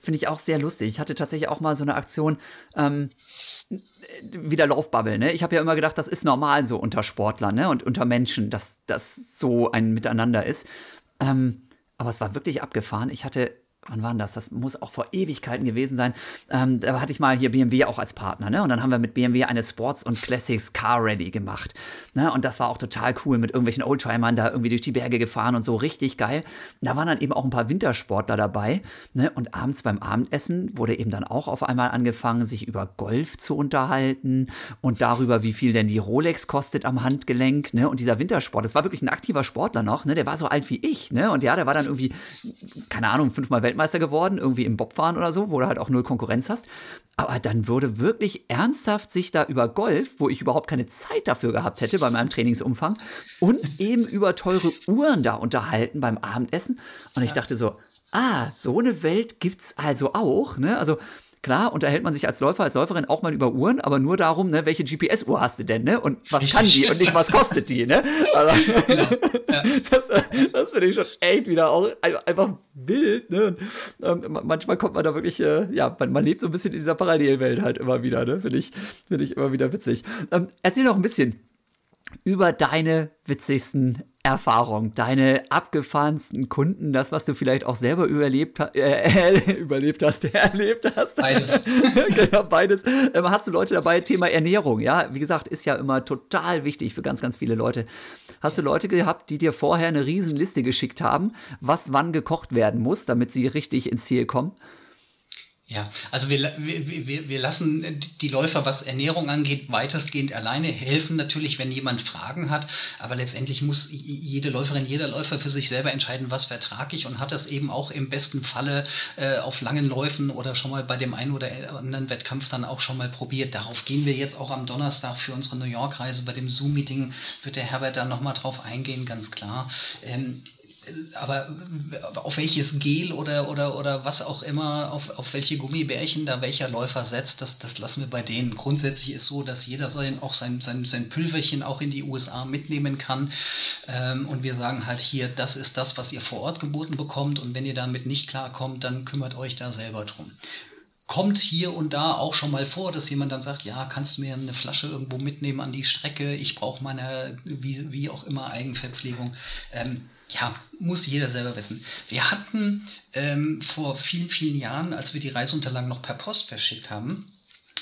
[SPEAKER 2] Finde ich auch sehr lustig. Ich hatte tatsächlich auch mal so eine Aktion, ähm, wieder Laufbubble, ne? Ich habe ja immer gedacht, das ist normal so unter Sportlern, ne? Und unter Menschen, dass das so ein Miteinander ist. Ähm, aber es war wirklich abgefahren. Ich hatte wann war das? Das muss auch vor Ewigkeiten gewesen sein. Ähm, da hatte ich mal hier BMW auch als Partner, ne? Und dann haben wir mit BMW eine Sports und Classics Car Ready gemacht. Ne? Und das war auch total cool, mit irgendwelchen Oldtimern da irgendwie durch die Berge gefahren und so richtig geil. Da waren dann eben auch ein paar Wintersportler dabei. Ne? Und abends beim Abendessen wurde eben dann auch auf einmal angefangen, sich über Golf zu unterhalten und darüber, wie viel denn die Rolex kostet am Handgelenk. Ne? Und dieser Wintersport, das war wirklich ein aktiver Sportler noch, ne? Der war so alt wie ich, ne? Und ja, der war dann irgendwie, keine Ahnung, fünfmal Welt Weltmeister geworden, irgendwie im Bobfahren oder so, wo du halt auch null Konkurrenz hast. Aber dann würde wirklich ernsthaft sich da über Golf, wo ich überhaupt keine Zeit dafür gehabt hätte bei meinem Trainingsumfang, und eben über teure Uhren da unterhalten beim Abendessen. Und ich dachte so, ah, so eine Welt gibt's also auch, ne? Also Klar, unterhält man sich als Läufer, als Läuferin auch mal über Uhren, aber nur darum, ne, welche GPS-Uhr hast du denn, ne? Und was kann die und nicht was kostet die, ne? Also, genau. ja. Das, das finde ich schon echt wieder auch einfach wild, ne? Und, ähm, manchmal kommt man da wirklich, äh, ja, man, man, lebt so ein bisschen in dieser Parallelwelt halt immer wieder, ne? Finde ich, finde ich immer wieder witzig. Ähm, erzähl noch ein bisschen über deine witzigsten Erfahrungen, deine abgefahrensten Kunden, das, was du vielleicht auch selber überlebt, äh, überlebt hast, erlebt hast. Beides. genau, beides. Ähm, hast du Leute dabei? Thema Ernährung, ja, wie gesagt, ist ja immer total wichtig für ganz, ganz viele Leute. Hast du Leute gehabt, die dir vorher eine Riesenliste geschickt haben, was wann gekocht werden muss, damit sie richtig ins Ziel kommen?
[SPEAKER 3] Ja, also wir, wir, wir lassen die Läufer, was Ernährung angeht, weitestgehend alleine helfen natürlich, wenn jemand Fragen hat. Aber letztendlich muss jede Läuferin, jeder Läufer für sich selber entscheiden, was vertrage ich und hat das eben auch im besten Falle äh, auf langen Läufen oder schon mal bei dem einen oder anderen Wettkampf dann auch schon mal probiert. Darauf gehen wir jetzt auch am Donnerstag für unsere New York-Reise. Bei dem Zoom-Meeting wird der Herbert dann nochmal drauf eingehen, ganz klar. Ähm, aber auf welches Gel oder, oder, oder was auch immer, auf, auf welche Gummibärchen da welcher Läufer setzt, das, das lassen wir bei denen. Grundsätzlich ist so, dass jeder sein, auch sein, sein, sein Pülverchen auch in die USA mitnehmen kann. Ähm, und wir sagen halt hier, das ist das, was ihr vor Ort geboten bekommt. Und wenn ihr damit nicht klarkommt, dann kümmert euch da selber drum kommt hier und da auch schon mal vor, dass jemand dann sagt, ja, kannst du mir eine Flasche irgendwo mitnehmen an die Strecke, ich brauche meine, wie, wie auch immer, Eigenverpflegung. Ähm, ja, muss jeder selber wissen. Wir hatten ähm, vor vielen, vielen Jahren, als wir die Reiseunterlagen noch per Post verschickt haben,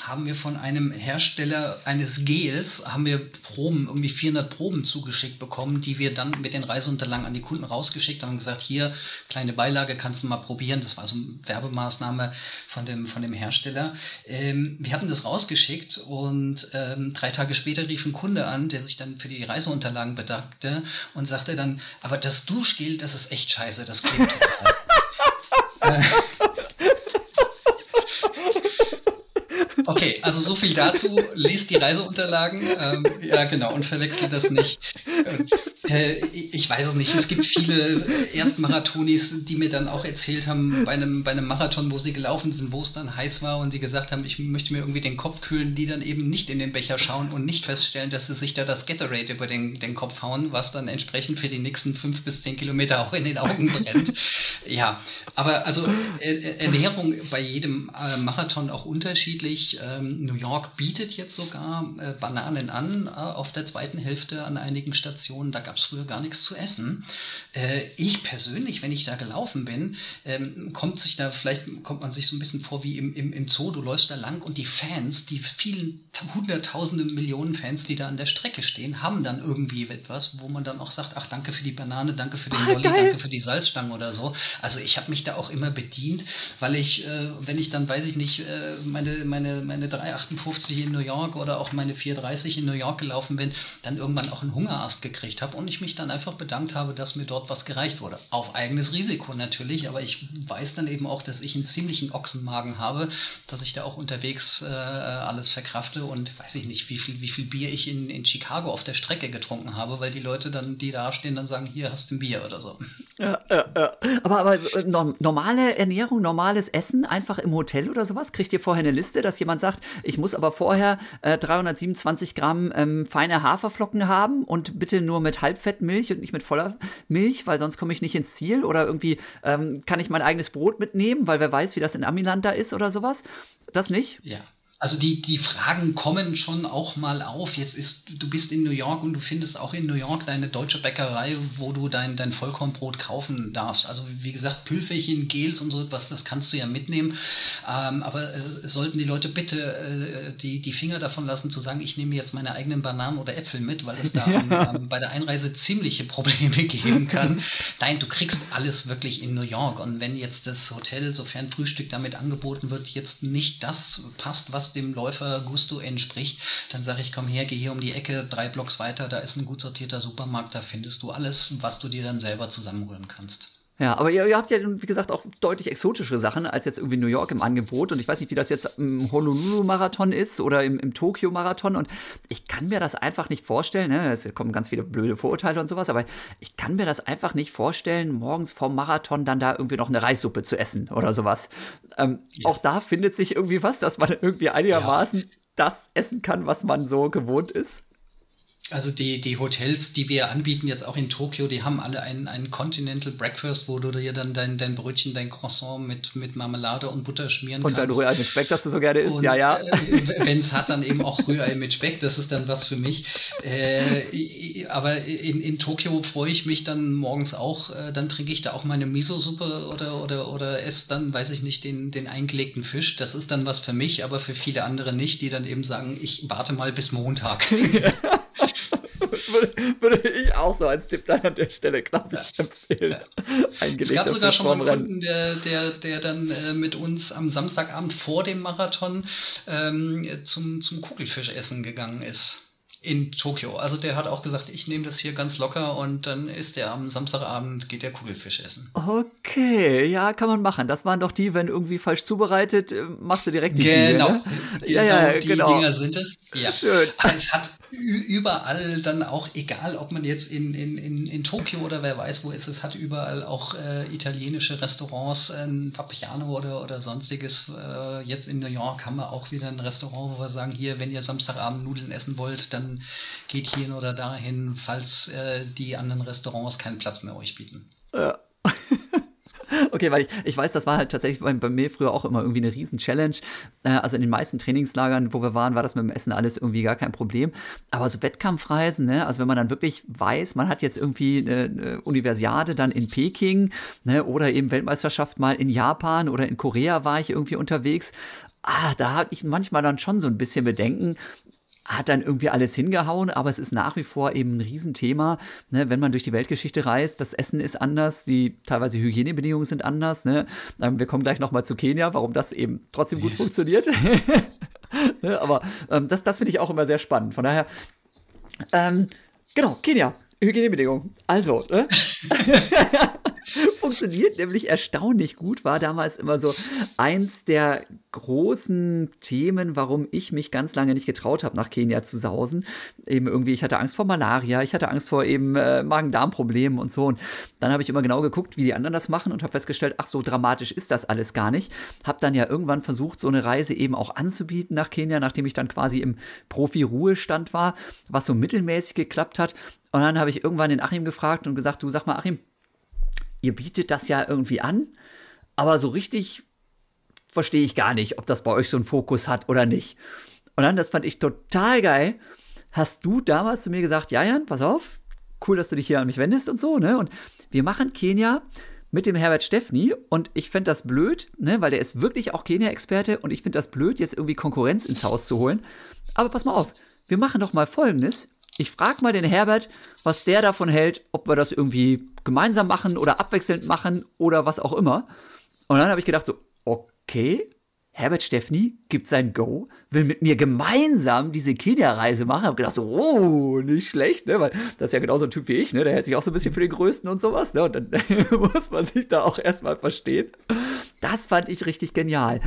[SPEAKER 3] haben wir von einem Hersteller eines Gels, haben wir Proben, irgendwie 400 Proben zugeschickt bekommen, die wir dann mit den Reiseunterlagen an die Kunden rausgeschickt haben und gesagt, hier, kleine Beilage, kannst du mal probieren. Das war so eine Werbemaßnahme von dem, von dem Hersteller. Ähm, wir hatten das rausgeschickt und ähm, drei Tage später rief ein Kunde an, der sich dann für die Reiseunterlagen bedankte und sagte dann, aber das Duschgel, das ist echt scheiße, das klingt total. äh, Okay, also so viel dazu. Lest die Reiseunterlagen. Ähm, ja, genau, und verwechselt das nicht. Äh, ich weiß es nicht. Es gibt viele Erstmarathonis, die mir dann auch erzählt haben, bei einem, bei einem Marathon, wo sie gelaufen sind, wo es dann heiß war und die gesagt haben, ich möchte mir irgendwie den Kopf kühlen, die dann eben nicht in den Becher schauen und nicht feststellen, dass sie sich da das Gatorade über den, den Kopf hauen, was dann entsprechend für die nächsten fünf bis zehn Kilometer auch in den Augen brennt. ja, aber also Ernährung bei jedem äh, Marathon auch unterschiedlich. Ähm, New York bietet jetzt sogar äh, Bananen an äh, auf der zweiten Hälfte an einigen Stationen. Da gab es früher gar nichts zu essen. Äh, ich persönlich, wenn ich da gelaufen bin, ähm, kommt sich da vielleicht kommt man sich so ein bisschen vor wie im, im, im Zoo. Du läufst da lang und die Fans, die vielen hunderttausende Millionen Fans, die da an der Strecke stehen, haben dann irgendwie etwas, wo man dann auch sagt, ach danke für die Banane, danke für den oh, Lolli, danke für die Salzstangen oder so. Also ich habe mich da auch immer bedient, weil ich, äh, wenn ich dann, weiß ich nicht, äh, meine, meine, meine meine 3,58 in New York oder auch meine 4,30 in New York gelaufen bin, dann irgendwann auch einen Hungerast gekriegt habe und ich mich dann einfach bedankt habe, dass mir dort was gereicht wurde. Auf eigenes Risiko natürlich, aber ich weiß dann eben auch, dass ich einen ziemlichen Ochsenmagen habe, dass ich da auch unterwegs äh, alles verkrafte und weiß ich nicht, wie viel, wie viel Bier ich in, in Chicago auf der Strecke getrunken habe, weil die Leute dann, die da stehen, dann sagen, hier hast du ein Bier oder so.
[SPEAKER 2] Ja, ja, ja. Aber, aber so, normale Ernährung, normales Essen, einfach im Hotel oder sowas? Kriegt ihr vorher eine Liste, dass jemand sagt, ich muss aber vorher äh, 327 Gramm ähm, feine Haferflocken haben und bitte nur mit Halbfettmilch und nicht mit voller Milch, weil sonst komme ich nicht ins Ziel? Oder irgendwie ähm, kann ich mein eigenes Brot mitnehmen, weil wer weiß, wie das in Amiland da ist oder sowas? Das nicht?
[SPEAKER 3] Ja. Also die, die Fragen kommen schon auch mal auf. Jetzt ist, du bist in New York und du findest auch in New York deine deutsche Bäckerei, wo du dein, dein Vollkornbrot kaufen darfst. Also wie gesagt, Pülferchen, Gels und so etwas, das kannst du ja mitnehmen. Ähm, aber äh, sollten die Leute bitte äh, die, die Finger davon lassen, zu sagen, ich nehme jetzt meine eigenen Bananen oder Äpfel mit, weil es da ja. am, am, bei der Einreise ziemliche Probleme geben kann. Nein, du kriegst alles wirklich in New York. Und wenn jetzt das Hotel, sofern Frühstück damit angeboten wird, jetzt nicht das passt, was dem Läufer Gusto entspricht, dann sage ich, komm her, geh hier um die Ecke, drei Blocks weiter, da ist ein gut sortierter Supermarkt, da findest du alles, was du dir dann selber zusammenrühren kannst.
[SPEAKER 2] Ja, aber ihr, ihr, habt ja, wie gesagt, auch deutlich exotische Sachen als jetzt irgendwie New York im Angebot. Und ich weiß nicht, wie das jetzt im Honolulu-Marathon ist oder im, im Tokio-Marathon. Und ich kann mir das einfach nicht vorstellen. Ne? Es kommen ganz viele blöde Vorurteile und sowas, aber ich kann mir das einfach nicht vorstellen, morgens vorm Marathon dann da irgendwie noch eine Reissuppe zu essen oder sowas. Ähm, ja. Auch da findet sich irgendwie was, dass man irgendwie einigermaßen ja. das essen kann, was man so gewohnt ist.
[SPEAKER 3] Also die, die Hotels, die wir anbieten, jetzt auch in Tokio, die haben alle einen, einen Continental Breakfast, wo du dir dann dein, dein Brötchen, dein Croissant mit, mit Marmelade und Butter schmieren
[SPEAKER 2] und kannst. Und dein Rührei mit Speck, das du so gerne isst, und, ja, ja.
[SPEAKER 3] Äh, Wenn es hat, dann eben auch Rührei mit Speck, das ist dann was für mich. Äh, aber in, in Tokio freue ich mich dann morgens auch, äh, dann trinke ich da auch meine Miso-Suppe oder, oder, oder esse dann, weiß ich nicht, den, den eingelegten Fisch. Das ist dann was für mich, aber für viele andere nicht, die dann eben sagen, ich warte mal bis Montag.
[SPEAKER 2] würde, ich auch so als Tipp dann an der Stelle, glaube ich, empfehlen.
[SPEAKER 3] es gab sogar schon mal einen Kunden, der, der, der dann äh, mit uns am Samstagabend vor dem Marathon ähm, zum, zum Kugelfischessen gegangen ist in Tokio. Also der hat auch gesagt, ich nehme das hier ganz locker und dann ist der am Samstagabend, geht der Kugelfisch essen.
[SPEAKER 2] Okay, ja, kann man machen. Das waren doch die, wenn irgendwie falsch zubereitet, äh, machst du direkt die
[SPEAKER 3] Genau,
[SPEAKER 2] Dinge,
[SPEAKER 3] ne? ja, ja, genau, die genau. Dinger sind es. Ja. Schön. Es hat überall dann auch, egal ob man jetzt in, in, in, in Tokio oder wer weiß wo ist, es hat überall auch äh, italienische Restaurants, ein Papiano oder, oder sonstiges. Äh, jetzt in New York haben wir auch wieder ein Restaurant, wo wir sagen, hier, wenn ihr Samstagabend Nudeln essen wollt, dann geht hierhin oder dahin, falls äh, die anderen Restaurants keinen Platz mehr euch bieten. Ja.
[SPEAKER 2] Okay, weil ich, ich weiß, das war halt tatsächlich bei, bei mir früher auch immer irgendwie eine Riesen-Challenge. Äh, also in den meisten Trainingslagern, wo wir waren, war das mit dem Essen alles irgendwie gar kein Problem. Aber so Wettkampfreisen, ne? also wenn man dann wirklich weiß, man hat jetzt irgendwie eine, Universiade dann in Peking ne? oder eben Weltmeisterschaft mal in Japan oder in Korea war ich irgendwie unterwegs. Ah, da habe ich manchmal dann schon so ein bisschen Bedenken, hat dann irgendwie alles hingehauen, aber es ist nach wie vor eben ein Riesenthema, ne, wenn man durch die Weltgeschichte reist, das Essen ist anders, die teilweise Hygienebedingungen sind anders, ne? Ähm, wir kommen gleich nochmal zu Kenia, warum das eben trotzdem gut funktioniert. ne, aber ähm, das, das finde ich auch immer sehr spannend. Von daher, ähm, genau, Kenia, Hygienebedingungen. Also, ne? Funktioniert nämlich erstaunlich gut, war damals immer so eins der großen Themen, warum ich mich ganz lange nicht getraut habe, nach Kenia zu sausen. Eben irgendwie, ich hatte Angst vor Malaria, ich hatte Angst vor eben äh, Magen-Darm-Problemen und so. Und dann habe ich immer genau geguckt, wie die anderen das machen und habe festgestellt, ach so dramatisch ist das alles gar nicht. Habe dann ja irgendwann versucht, so eine Reise eben auch anzubieten nach Kenia, nachdem ich dann quasi im Profi-Ruhestand war, was so mittelmäßig geklappt hat. Und dann habe ich irgendwann den Achim gefragt und gesagt, du sag mal, Achim, ihr bietet das ja irgendwie an, aber so richtig verstehe ich gar nicht, ob das bei euch so einen Fokus hat oder nicht. Und dann, das fand ich total geil, hast du damals zu mir gesagt, ja, Jan, pass auf, cool, dass du dich hier an mich wendest und so, ne? Und wir machen Kenia mit dem Herbert Steffni und ich fände das blöd, ne, weil der ist wirklich auch Kenia-Experte und ich finde das blöd, jetzt irgendwie Konkurrenz ins Haus zu holen. Aber pass mal auf, wir machen doch mal folgendes. Ich frage mal den Herbert, was der davon hält, ob wir das irgendwie gemeinsam machen oder abwechselnd machen oder was auch immer. Und dann habe ich gedacht, so, okay, Herbert Steffni gibt sein Go, will mit mir gemeinsam diese Kenia-Reise machen. Hab gedacht so, oh, nicht schlecht, ne? Weil das ist ja genauso ein Typ wie ich, ne? Der hält sich auch so ein bisschen für den Größten und sowas, ne? Und dann muss man sich da auch erstmal verstehen. Das fand ich richtig genial.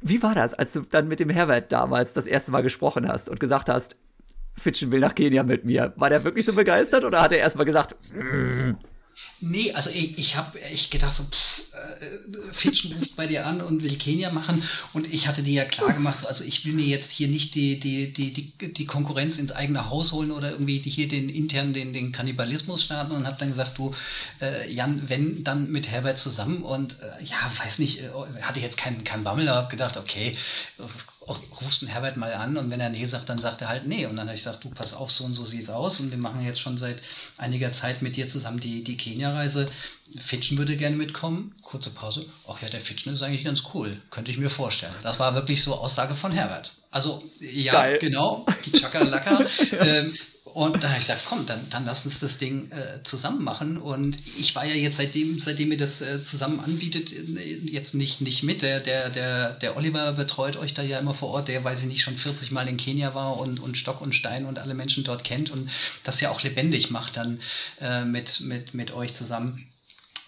[SPEAKER 2] Wie war das, als du dann mit dem Herbert damals das erste Mal gesprochen hast und gesagt hast, Fitchen will nach Kenia mit mir? War der wirklich so begeistert oder hat er erstmal gesagt, mm,
[SPEAKER 3] Nee, also ich, ich habe echt gedacht, so, pff, äh, Fitchen ruft bei dir an und will Kenia machen. Und ich hatte dir ja klar gemacht, so, also ich will mir jetzt hier nicht die, die, die, die, die Konkurrenz ins eigene Haus holen oder irgendwie hier den intern den, den Kannibalismus starten und habe dann gesagt, du, äh, Jan, wenn, dann mit Herbert zusammen. Und äh, ja, weiß nicht, äh, hatte ich jetzt keinen kein Bammel, habe gedacht, okay, rufst den Herbert mal an und wenn er nee sagt, dann sagt er halt nee. Und dann habe ich gesagt, du pass auf, so und so sieht's aus und wir machen jetzt schon seit einiger Zeit mit dir zusammen die, die Kenia-Reise. Fitchen würde gerne mitkommen. Kurze Pause. Ach ja, der Fitchen ist eigentlich ganz cool. Könnte ich mir vorstellen. Das war wirklich so Aussage von Herbert. Also, ja, Geil. genau. Chakalaka. ähm, und dann habe ich gesagt, komm, dann, dann lass uns das Ding äh, zusammen machen. Und ich war ja jetzt seitdem, seitdem ihr das äh, zusammen anbietet, äh, jetzt nicht, nicht mit. Der, der, der, der Oliver betreut euch da ja immer vor Ort, der, weiß ich nicht, schon 40 Mal in Kenia war und, und Stock und Stein und alle Menschen dort kennt und das ja auch lebendig macht dann äh, mit, mit, mit euch zusammen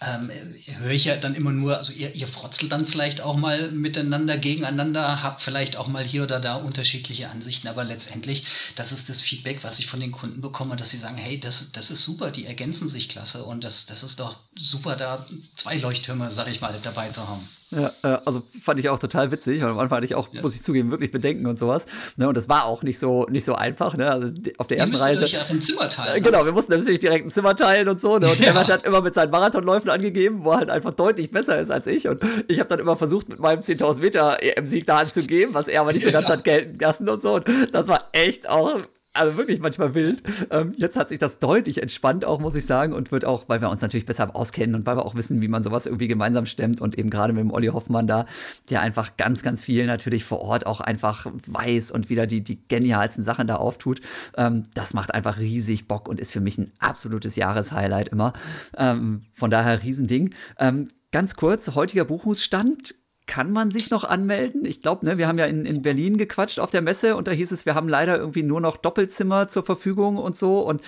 [SPEAKER 3] ähm, höre ich ja dann immer nur, also ihr, ihr frotzelt dann vielleicht auch mal miteinander, gegeneinander, habt vielleicht auch mal hier oder da unterschiedliche Ansichten, aber letztendlich, das ist das Feedback, was ich von den Kunden bekomme, dass sie sagen, hey, das, das ist super, die ergänzen sich klasse und das, das ist doch super, da zwei Leuchttürme, sag ich mal, dabei zu haben.
[SPEAKER 2] Ja, also fand ich auch total witzig. Und am Anfang hatte ich auch, ja. muss ich zugeben, wirklich Bedenken und sowas. Ne, und das war auch nicht so, nicht so einfach. Ne? Also auf der ersten Reise.
[SPEAKER 3] Euch ja ein Zimmer teilen.
[SPEAKER 2] Äh, genau, wir mussten natürlich direkt ein Zimmer teilen und so. Ne? Und ja. Herbert hat immer mit seinen Marathonläufen angegeben, wo er halt einfach deutlich besser ist als ich. Und ich habe dann immer versucht, mit meinem 10.000 Meter EM-Sieg da anzugeben, was er aber nicht so ganz hat gelten lassen und so. Und das war echt auch also wirklich manchmal wild. Ähm, jetzt hat sich das deutlich entspannt auch, muss ich sagen, und wird auch, weil wir uns natürlich besser auskennen und weil wir auch wissen, wie man sowas irgendwie gemeinsam stemmt und eben gerade mit dem Olli Hoffmann da, der einfach ganz, ganz viel natürlich vor Ort auch einfach weiß und wieder die, die genialsten Sachen da auftut. Ähm, das macht einfach riesig Bock und ist für mich ein absolutes Jahreshighlight immer. Ähm, von daher Riesending. Ähm, ganz kurz, heutiger Buchungsstand kann man sich noch anmelden? Ich glaube, ne, wir haben ja in, in Berlin gequatscht auf der Messe und da hieß es, wir haben leider irgendwie nur noch Doppelzimmer zur Verfügung und so und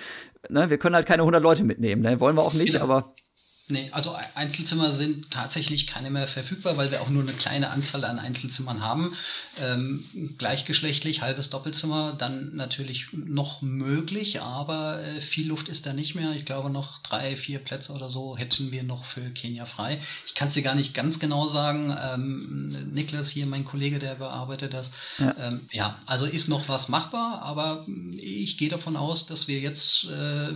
[SPEAKER 2] ne, wir können halt keine 100 Leute mitnehmen. Ne? Wollen wir auch nicht, genau. aber
[SPEAKER 3] Nee, also Einzelzimmer sind tatsächlich keine mehr verfügbar, weil wir auch nur eine kleine Anzahl an Einzelzimmern haben. Ähm, gleichgeschlechtlich, halbes Doppelzimmer, dann natürlich noch möglich, aber äh, viel Luft ist da nicht mehr. Ich glaube, noch drei, vier Plätze oder so hätten wir noch für Kenia frei. Ich kann es dir gar nicht ganz genau sagen. Ähm, Niklas hier, mein Kollege, der bearbeitet das. Ja. Ähm, ja, also ist noch was machbar, aber ich gehe davon aus, dass wir jetzt äh,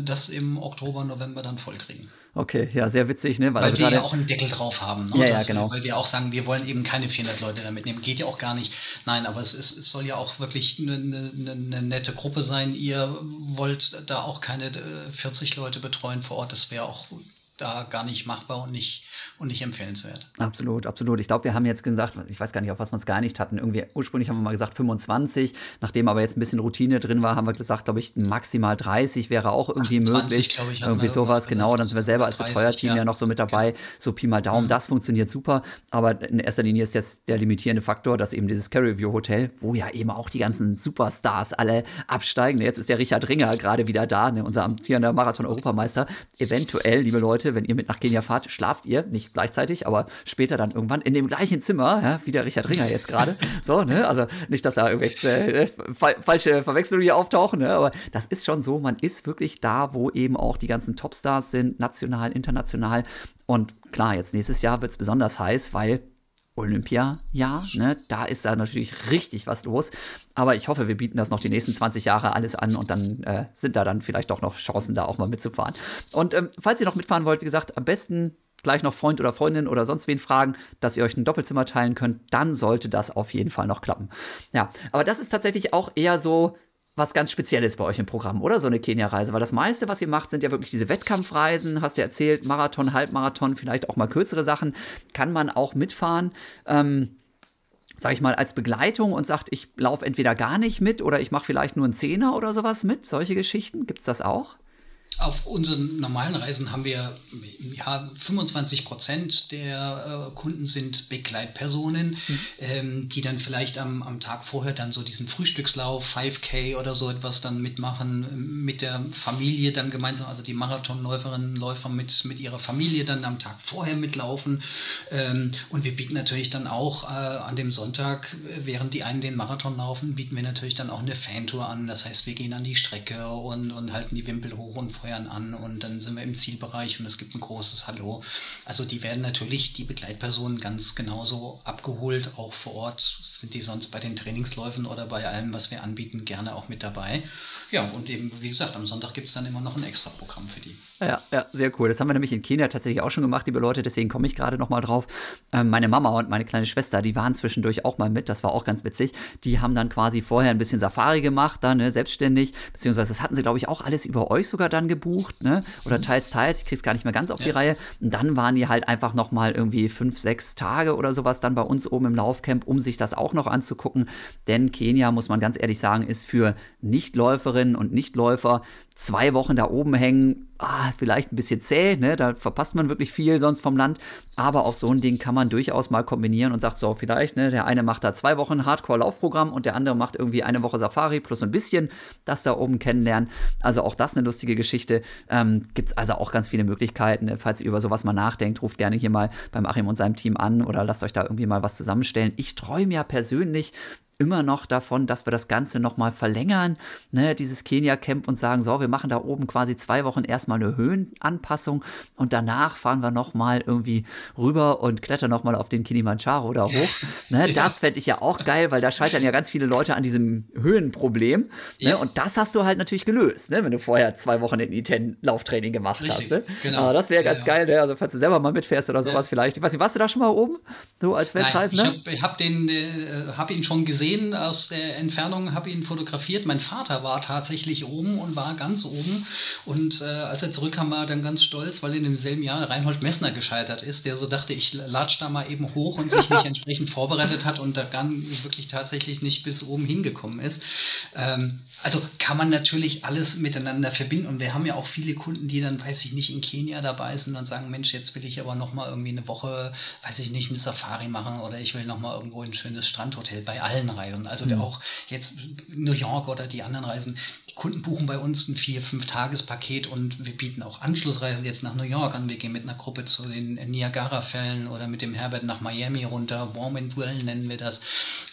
[SPEAKER 3] das im Oktober, November dann vollkriegen.
[SPEAKER 2] Okay, ja, sehr witzig, ne?
[SPEAKER 3] Weil, weil also wir ja auch einen Deckel drauf haben.
[SPEAKER 2] Ne? Ja, ja, genau.
[SPEAKER 3] Weil wir auch sagen, wir wollen eben keine 400 Leute da mitnehmen. Geht ja auch gar nicht. Nein, aber es, ist, es soll ja auch wirklich eine, eine, eine, nette Gruppe sein. Ihr wollt da auch keine 40 äh, Leute betreuen vor Ort. Das wäre auch da gar nicht machbar und nicht, und nicht empfehlenswert.
[SPEAKER 2] Absolut, absolut. Ich glaube, wir haben jetzt gesagt, ich weiß gar nicht, auf was wir uns geeinigt hatten. Irgendwie ursprünglich haben wir mal gesagt 25. Nachdem aber jetzt ein bisschen Routine drin war, haben wir gesagt, glaube ich, maximal 30 wäre auch irgendwie 28, möglich. Ich, irgendwie sowas, genau. Dann sind wir selber als 30, Betreuerteam ja. ja. noch so mit dabei. Genau. So Pi mal Daumen, mhm. das funktioniert super. Aber in erster Linie ist das der limitierende Faktor, dass eben dieses Carry View Hotel, wo ja eben auch die ganzen Superstars alle absteigen. Jetzt ist der Richard Ringer gerade wieder da, ne, unser amtierender Marathon-Europameister. Eventuell, liebe Leute, Leute, wenn ihr mit nach Kenia fahrt, schlaft ihr, nicht gleichzeitig, aber später dann irgendwann in dem gleichen Zimmer, ja, wie der Richard Ringer jetzt gerade. so, ne? Also nicht, dass da irgendwelche äh, fa falsche Verwechslungen hier auftauchen, ne? aber das ist schon so, man ist wirklich da, wo eben auch die ganzen Topstars sind, national, international. Und klar, jetzt nächstes Jahr wird es besonders heiß, weil Olympia-Jahr. Ne? Da ist da natürlich richtig was los. Aber ich hoffe, wir bieten das noch die nächsten 20 Jahre alles an und dann äh, sind da dann vielleicht doch noch Chancen, da auch mal mitzufahren. Und ähm, falls ihr noch mitfahren wollt, wie gesagt, am besten gleich noch Freund oder Freundin oder sonst wen fragen, dass ihr euch ein Doppelzimmer teilen könnt, dann sollte das auf jeden Fall noch klappen. Ja, aber das ist tatsächlich auch eher so was ganz Spezielles bei euch im Programm, oder? So eine Kenia-Reise. Weil das meiste, was ihr macht, sind ja wirklich diese Wettkampfreisen, hast du erzählt, Marathon, Halbmarathon, vielleicht auch mal kürzere Sachen. Kann man auch mitfahren. Ähm, sag ich mal, als Begleitung und sagt, ich laufe entweder gar nicht mit oder ich mache vielleicht nur einen Zehner oder sowas mit. Solche Geschichten, gibt es das auch?
[SPEAKER 3] Auf unseren normalen Reisen haben wir ja 25 Prozent der äh, Kunden sind Begleitpersonen, mhm. ähm, die dann vielleicht am, am Tag vorher dann so diesen Frühstückslauf, 5K oder so etwas dann mitmachen, mit der Familie dann gemeinsam, also die Marathonläuferinnen, Läufer mit, mit ihrer Familie dann am Tag vorher mitlaufen. Ähm, und wir bieten natürlich dann auch äh, an dem Sonntag, während die einen den Marathon laufen, bieten wir natürlich dann auch eine Fantour an. Das heißt, wir gehen an die Strecke und, und halten die Wimpel hoch und feuern an und dann sind wir im Zielbereich und es gibt ein großes Hallo. Also die werden natürlich, die Begleitpersonen, ganz genauso abgeholt, auch vor Ort sind die sonst bei den Trainingsläufen oder bei allem, was wir anbieten, gerne auch mit dabei. Ja, und eben, wie gesagt, am Sonntag gibt es dann immer noch ein extra Programm für die.
[SPEAKER 2] Ja, ja, sehr cool. Das haben wir nämlich in Kenia tatsächlich auch schon gemacht, liebe Leute, deswegen komme ich gerade noch mal drauf. Ähm, meine Mama und meine kleine Schwester, die waren zwischendurch auch mal mit, das war auch ganz witzig. Die haben dann quasi vorher ein bisschen Safari gemacht, dann ne, selbstständig, beziehungsweise das hatten sie, glaube ich, auch alles über euch sogar dann gebucht, ne? Oder mhm. teils, teils, ich krieg's gar nicht mehr ganz auf ja. die Reihe. Und dann waren die halt einfach noch mal irgendwie fünf, sechs Tage oder sowas dann bei uns oben im Laufcamp, um sich das auch noch anzugucken. Denn Kenia, muss man ganz ehrlich sagen, ist für Nichtläuferinnen und Nichtläufer zwei Wochen da oben hängen, ah, vielleicht ein bisschen zäh, ne? da verpasst man wirklich viel sonst vom Land. Aber auch so ein Ding kann man durchaus mal kombinieren und sagt so, vielleicht, ne, der eine macht da zwei Wochen Hardcore-Laufprogramm und der andere macht irgendwie eine Woche Safari plus ein bisschen das da oben kennenlernen. Also auch das eine lustige Geschichte. Ähm, Gibt es also auch ganz viele Möglichkeiten. Ne? Falls ihr über sowas mal nachdenkt, ruft gerne hier mal beim Achim und seinem Team an oder lasst euch da irgendwie mal was zusammenstellen. Ich träume ja persönlich immer noch davon, dass wir das Ganze nochmal verlängern, ne, dieses Kenia-Camp und sagen, so, wir machen da oben quasi zwei Wochen erstmal eine Höhenanpassung und danach fahren wir nochmal irgendwie rüber und klettern nochmal auf den Kilimanjaro da hoch. Ne, das fände ich ja auch geil, weil da scheitern ja ganz viele Leute an diesem Höhenproblem. Ne, ja. Und das hast du halt natürlich gelöst, ne, wenn du vorher zwei Wochen in I10-Lauftraining gemacht Richtig, hast. Ne? Genau. Aber das wäre ganz ja, geil, also falls du selber mal mitfährst oder sowas vielleicht. Ich weiß nicht, warst du da schon mal oben? So als Weltreisender?
[SPEAKER 3] Nein, ich habe hab äh, hab ihn schon gesehen gesehen aus der Entfernung, habe ihn fotografiert. Mein Vater war tatsächlich oben und war ganz oben. Und äh, als er zurückkam, war er dann ganz stolz, weil in demselben Jahr Reinhold Messner gescheitert ist, der so dachte, ich latsch da mal eben hoch und sich nicht entsprechend vorbereitet hat und da gar wirklich tatsächlich nicht bis oben hingekommen ist. Ähm, also kann man natürlich alles miteinander verbinden. Und wir haben ja auch viele Kunden, die dann, weiß ich nicht, in Kenia dabei sind und sagen, Mensch, jetzt will ich aber noch mal irgendwie eine Woche, weiß ich nicht, eine Safari machen oder ich will noch mal irgendwo ein schönes Strandhotel bei allen Reisen. Also mhm. auch jetzt New York oder die anderen Reisen. Die Kunden buchen bei uns ein vier, fünf Tagespaket und wir bieten auch Anschlussreisen jetzt nach New York an. Wir gehen mit einer Gruppe zu den Niagara-Fällen oder mit dem Herbert nach Miami runter. Warm and Well nennen wir das.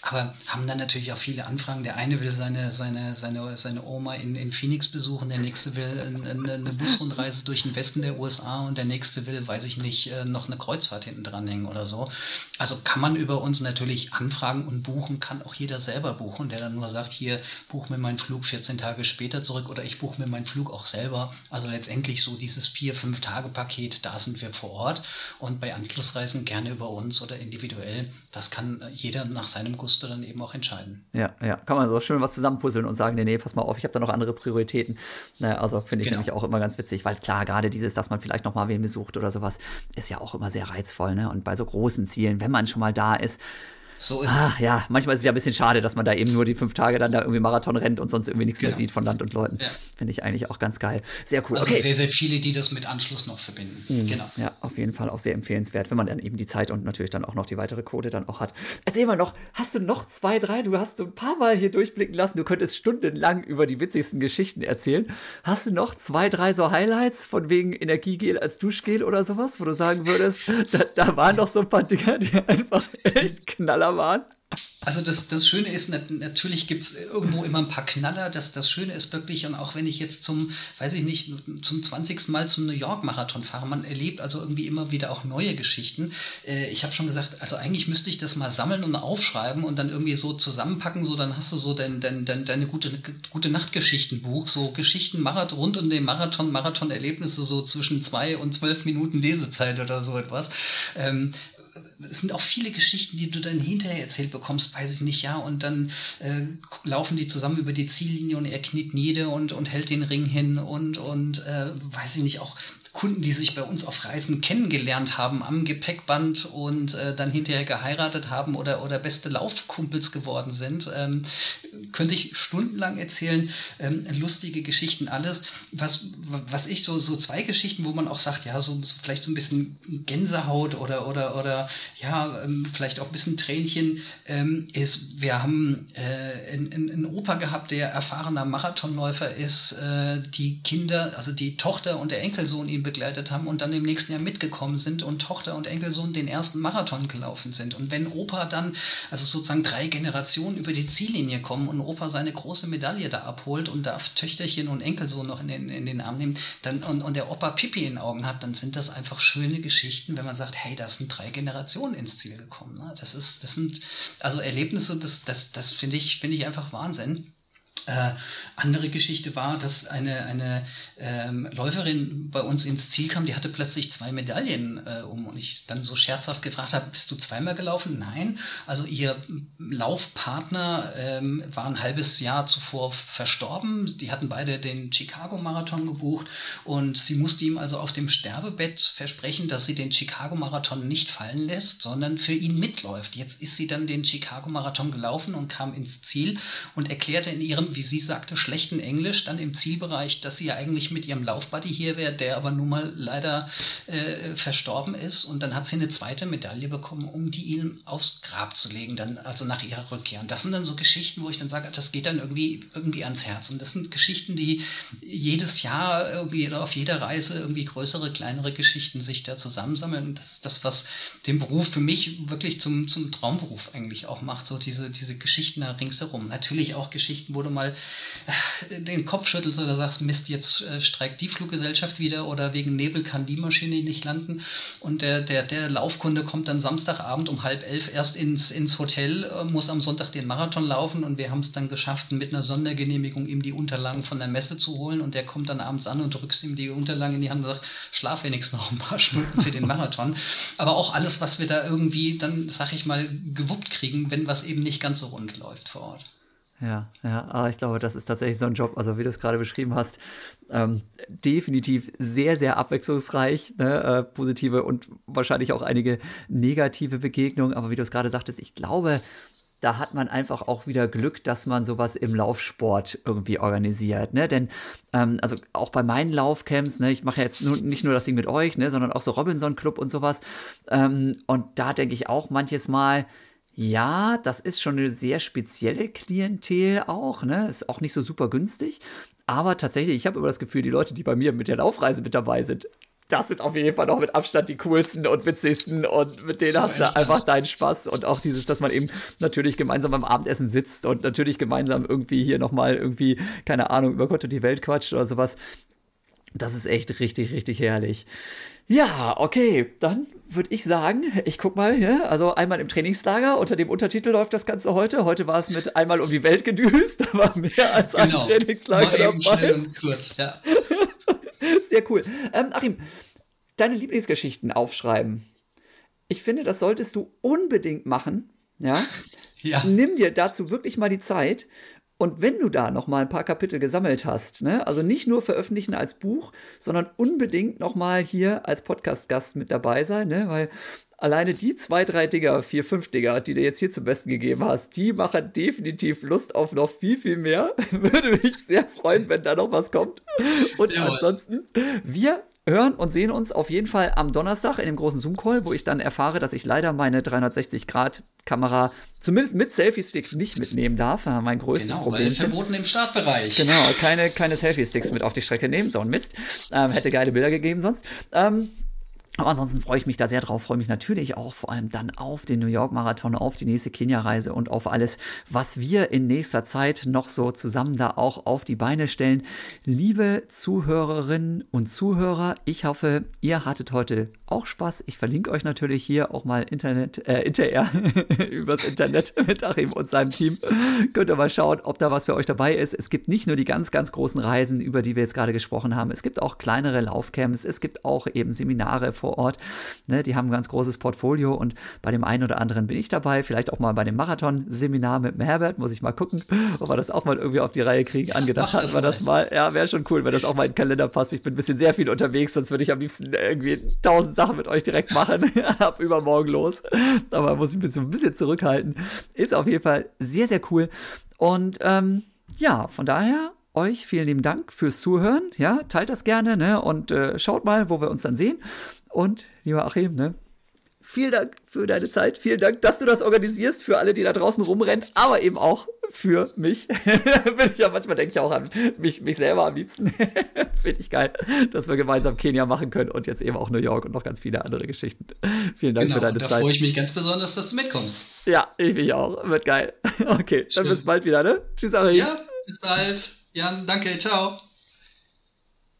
[SPEAKER 3] Aber haben dann natürlich auch viele Anfragen. Der eine will seine, seine, seine seine, Oma in, in Phoenix besuchen, der nächste will eine, eine Busrundreise durch den Westen der USA und der nächste will, weiß ich nicht, äh, noch eine Kreuzfahrt hinten dranhängen oder so. Also kann man über uns natürlich anfragen und buchen, kann auch jeder selber buchen, der dann nur sagt, hier, buch mir meinen Flug 14 Tage später zurück oder ich buche mir meinen Flug auch selber. Also letztendlich so dieses vier, fünf Tage Paket, da sind wir vor Ort und bei Anschlussreisen gerne über uns oder individuell. Das kann jeder nach seinem Gusto dann eben auch entscheiden.
[SPEAKER 2] Ja, ja, kann man so schön was zusammenpuzzeln und sagen, nee, pass mal auf, ich habe da noch andere Prioritäten. Naja, also finde ich genau. nämlich auch immer ganz witzig, weil klar, gerade dieses, dass man vielleicht noch mal wen besucht oder sowas, ist ja auch immer sehr reizvoll. Ne? Und bei so großen Zielen, wenn man schon mal da ist, so ist ah, es. Ja, manchmal ist es ja ein bisschen schade, dass man da eben nur die fünf Tage dann da irgendwie Marathon rennt und sonst irgendwie nichts genau. mehr sieht von Land und Leuten. Ja. Finde ich eigentlich auch ganz geil. Sehr cool.
[SPEAKER 3] Also okay. sehr, sehr viele, die das mit Anschluss noch verbinden.
[SPEAKER 2] Mhm. Genau. Ja, auf jeden Fall auch sehr empfehlenswert, wenn man dann eben die Zeit und natürlich dann auch noch die weitere Quote dann auch hat. Erzähl mal noch, hast du noch zwei, drei? Du hast so ein paar Mal hier durchblicken lassen. Du könntest stundenlang über die witzigsten Geschichten erzählen. Hast du noch zwei, drei so Highlights von wegen Energiegel als Duschgel oder sowas, wo du sagen würdest, da, da waren doch so ein paar Dinger, die einfach echt Knaller waren?
[SPEAKER 3] Also das, das Schöne ist, natürlich gibt es irgendwo immer ein paar Knaller. Das, das Schöne ist wirklich, und auch wenn ich jetzt zum, weiß ich nicht, zum 20. Mal zum New York-Marathon fahre, man erlebt also irgendwie immer wieder auch neue Geschichten. Äh, ich habe schon gesagt, also eigentlich müsste ich das mal sammeln und aufschreiben und dann irgendwie so zusammenpacken, so dann hast du so dein, dein, dein, deine gute, gute Nachtgeschichtenbuch, so Geschichten Marathon, rund um den Marathon, Marathon-Erlebnisse so zwischen zwei und zwölf Minuten Lesezeit oder so etwas. Es sind auch viele Geschichten, die du dann hinterher erzählt bekommst, weiß ich nicht, ja, und dann äh, laufen die zusammen über die Ziellinie und er kniet nieder und, und hält den Ring hin und, und äh, weiß ich nicht, auch Kunden, die sich bei uns auf Reisen kennengelernt haben am Gepäckband und äh, dann hinterher geheiratet haben oder, oder beste Laufkumpels geworden sind. Ähm, könnte ich stundenlang erzählen, ähm, lustige Geschichten, alles. Was, was ich so, so zwei Geschichten, wo man auch sagt, ja, so, so vielleicht so ein bisschen Gänsehaut oder, oder, oder ja, ähm, vielleicht auch ein bisschen Tränchen, ähm, ist, wir haben äh, einen, Opa gehabt, der erfahrener Marathonläufer ist, äh, die Kinder, also die Tochter und der Enkelsohn ihn begleitet haben und dann im nächsten Jahr mitgekommen sind und Tochter und Enkelsohn den ersten Marathon gelaufen sind. Und wenn Opa dann, also sozusagen drei Generationen über die Ziellinie kommen und Opa seine große Medaille da abholt und darf Töchterchen und Enkelsohn noch in den, in den Arm nehmen dann, und, und der Opa Pipi in den Augen hat, dann sind das einfach schöne Geschichten, wenn man sagt, hey, da sind drei Generationen ins Ziel gekommen. Ne? Das ist, das sind also Erlebnisse, das, das, das finde ich, finde ich einfach Wahnsinn. Äh, andere Geschichte war, dass eine, eine ähm, Läuferin bei uns ins Ziel kam, die hatte plötzlich zwei Medaillen äh, um und ich dann so scherzhaft gefragt habe, bist du zweimal gelaufen? Nein. Also ihr Laufpartner ähm, war ein halbes Jahr zuvor verstorben. Die hatten beide den Chicago-Marathon gebucht und sie musste ihm also auf dem Sterbebett versprechen, dass sie den Chicago-Marathon nicht fallen lässt, sondern für ihn mitläuft. Jetzt ist sie dann den Chicago-Marathon gelaufen und kam ins Ziel und erklärte in ihrem wie sie sagte, schlechten Englisch dann im Zielbereich, dass sie ja eigentlich mit ihrem Laufbuddy hier wäre, der aber nun mal leider äh, verstorben ist. Und dann hat sie eine zweite Medaille bekommen, um die ihm aufs Grab zu legen, dann also nach ihrer Rückkehr. Und das sind dann so Geschichten, wo ich dann sage, das geht dann irgendwie, irgendwie ans Herz. Und das sind Geschichten, die jedes Jahr irgendwie oder auf jeder Reise irgendwie größere, kleinere Geschichten sich da zusammensammeln. Und das ist das, was den Beruf für mich wirklich zum, zum Traumberuf eigentlich auch macht. So diese, diese Geschichten da ringsherum. Natürlich auch Geschichten, wo du mal äh, den Kopf schüttelst oder sagst, Mist, jetzt äh, streikt die Fluggesellschaft wieder oder wegen Nebel kann die Maschine nicht landen. Und der, der, der Laufkunde kommt dann Samstagabend um halb elf erst ins, ins Hotel, äh, muss am Sonntag den Marathon laufen und wir haben es dann geschafft, mit einer Sondergenehmigung ihm die Unterlagen von der Messe zu holen und der kommt dann abends an und drückst ihm die Unterlagen in die Hand und sagt, schlaf wenigstens noch ein paar Stunden für den Marathon. Aber auch alles, was wir da irgendwie dann, sag ich mal, gewuppt kriegen, wenn was eben nicht ganz so rund läuft vor Ort.
[SPEAKER 2] Ja, ja, aber ich glaube, das ist tatsächlich so ein Job, also wie du es gerade beschrieben hast, ähm, definitiv sehr, sehr abwechslungsreich, ne? äh, positive und wahrscheinlich auch einige negative Begegnungen, aber wie du es gerade sagtest, ich glaube, da hat man einfach auch wieder Glück, dass man sowas im Laufsport irgendwie organisiert, ne? Denn ähm, also auch bei meinen Laufcamps, ne, ich mache jetzt nur, nicht nur das Ding mit euch, ne, sondern auch so Robinson Club und sowas. Ähm, und da denke ich auch manches Mal, ja, das ist schon eine sehr spezielle Klientel auch, ne? Ist auch nicht so super günstig. Aber tatsächlich, ich habe immer das Gefühl, die Leute, die bei mir mit der Laufreise mit dabei sind, das sind auf jeden Fall noch mit Abstand die coolsten und witzigsten und mit denen so hast du einfach deinen Spaß und auch dieses, dass man eben natürlich gemeinsam beim Abendessen sitzt und natürlich gemeinsam irgendwie hier nochmal irgendwie, keine Ahnung, über Gott und die Welt quatscht oder sowas. Das ist echt richtig, richtig herrlich. Ja, okay, dann würde ich sagen, ich guck mal, ja, also einmal im Trainingslager, unter dem Untertitel läuft das Ganze heute. Heute war es mit einmal um die Welt gedüst, da war mehr als genau. ein Trainingslager dabei. Und kurz, ja. Sehr cool. Ähm, Achim, deine Lieblingsgeschichten aufschreiben. Ich finde, das solltest du unbedingt machen. Ja? ja. Nimm dir dazu wirklich mal die Zeit und wenn du da noch mal ein paar Kapitel gesammelt hast, ne, also nicht nur veröffentlichen als Buch, sondern unbedingt noch mal hier als Podcast-Gast mit dabei sein, ne, weil alleine die zwei, drei Dinger, vier, fünf Dinger, die du jetzt hier zum Besten gegeben hast, die machen definitiv Lust auf noch viel, viel mehr. Würde mich sehr freuen, wenn da noch was kommt. Und ja, ansonsten, wir hören und sehen uns auf jeden Fall am Donnerstag in dem großen Zoom-Call, wo ich dann erfahre, dass ich leider meine 360-Grad-Kamera zumindest mit Selfie-Stick nicht mitnehmen darf. Äh, mein größtes genau, Problem.
[SPEAKER 3] verboten im Startbereich.
[SPEAKER 2] Genau, keine, keine Selfie-Sticks mit auf die Strecke nehmen, so ein Mist. Ähm, hätte geile Bilder gegeben sonst. Ähm, aber ansonsten freue ich mich da sehr drauf, freue mich natürlich auch vor allem dann auf den New York Marathon, auf die nächste Kenia-Reise und auf alles, was wir in nächster Zeit noch so zusammen da auch auf die Beine stellen. Liebe Zuhörerinnen und Zuhörer, ich hoffe, ihr hattet heute auch Spaß. Ich verlinke euch natürlich hier auch mal Internet, äh, Inter übers Internet mit Achim und seinem Team. Könnt ihr mal schauen, ob da was für euch dabei ist. Es gibt nicht nur die ganz, ganz großen Reisen, über die wir jetzt gerade gesprochen haben. Es gibt auch kleinere Laufcamps. Es gibt auch eben Seminare, vor Ort. Ne, die haben ein ganz großes Portfolio und bei dem einen oder anderen bin ich dabei. Vielleicht auch mal bei dem Marathon-Seminar mit dem Herbert. Muss ich mal gucken, ob wir das auch mal irgendwie auf die Reihe kriegen. Angedacht hatten wir das mal. Ja, wäre schon cool, wenn das auch mal in den Kalender passt. Ich bin ein bisschen sehr viel unterwegs, sonst würde ich am liebsten irgendwie tausend Sachen mit euch direkt machen. Ab übermorgen los. Aber muss ich mich so ein bisschen zurückhalten. Ist auf jeden Fall sehr, sehr cool. Und ähm, ja, von daher euch vielen lieben Dank fürs Zuhören. Ja, teilt das gerne ne? und äh, schaut mal, wo wir uns dann sehen. Und lieber Achim, ne? Vielen Dank für deine Zeit. Vielen Dank, dass du das organisierst für alle, die da draußen rumrennen, aber eben auch für mich. Bin ich ja manchmal denke ich auch an mich, mich selber am liebsten. Finde ich geil, dass wir gemeinsam Kenia machen können und jetzt eben auch New York und noch ganz viele andere Geschichten. Vielen Dank genau, für deine
[SPEAKER 3] da
[SPEAKER 2] Zeit.
[SPEAKER 3] Da freue ich mich ganz besonders, dass du mitkommst.
[SPEAKER 2] Ja, ich mich auch. Wird geil. Okay, Schön. dann bis bald wieder, ne? Tschüss, Ari.
[SPEAKER 3] Ja, bis bald. Jan, danke. Ciao.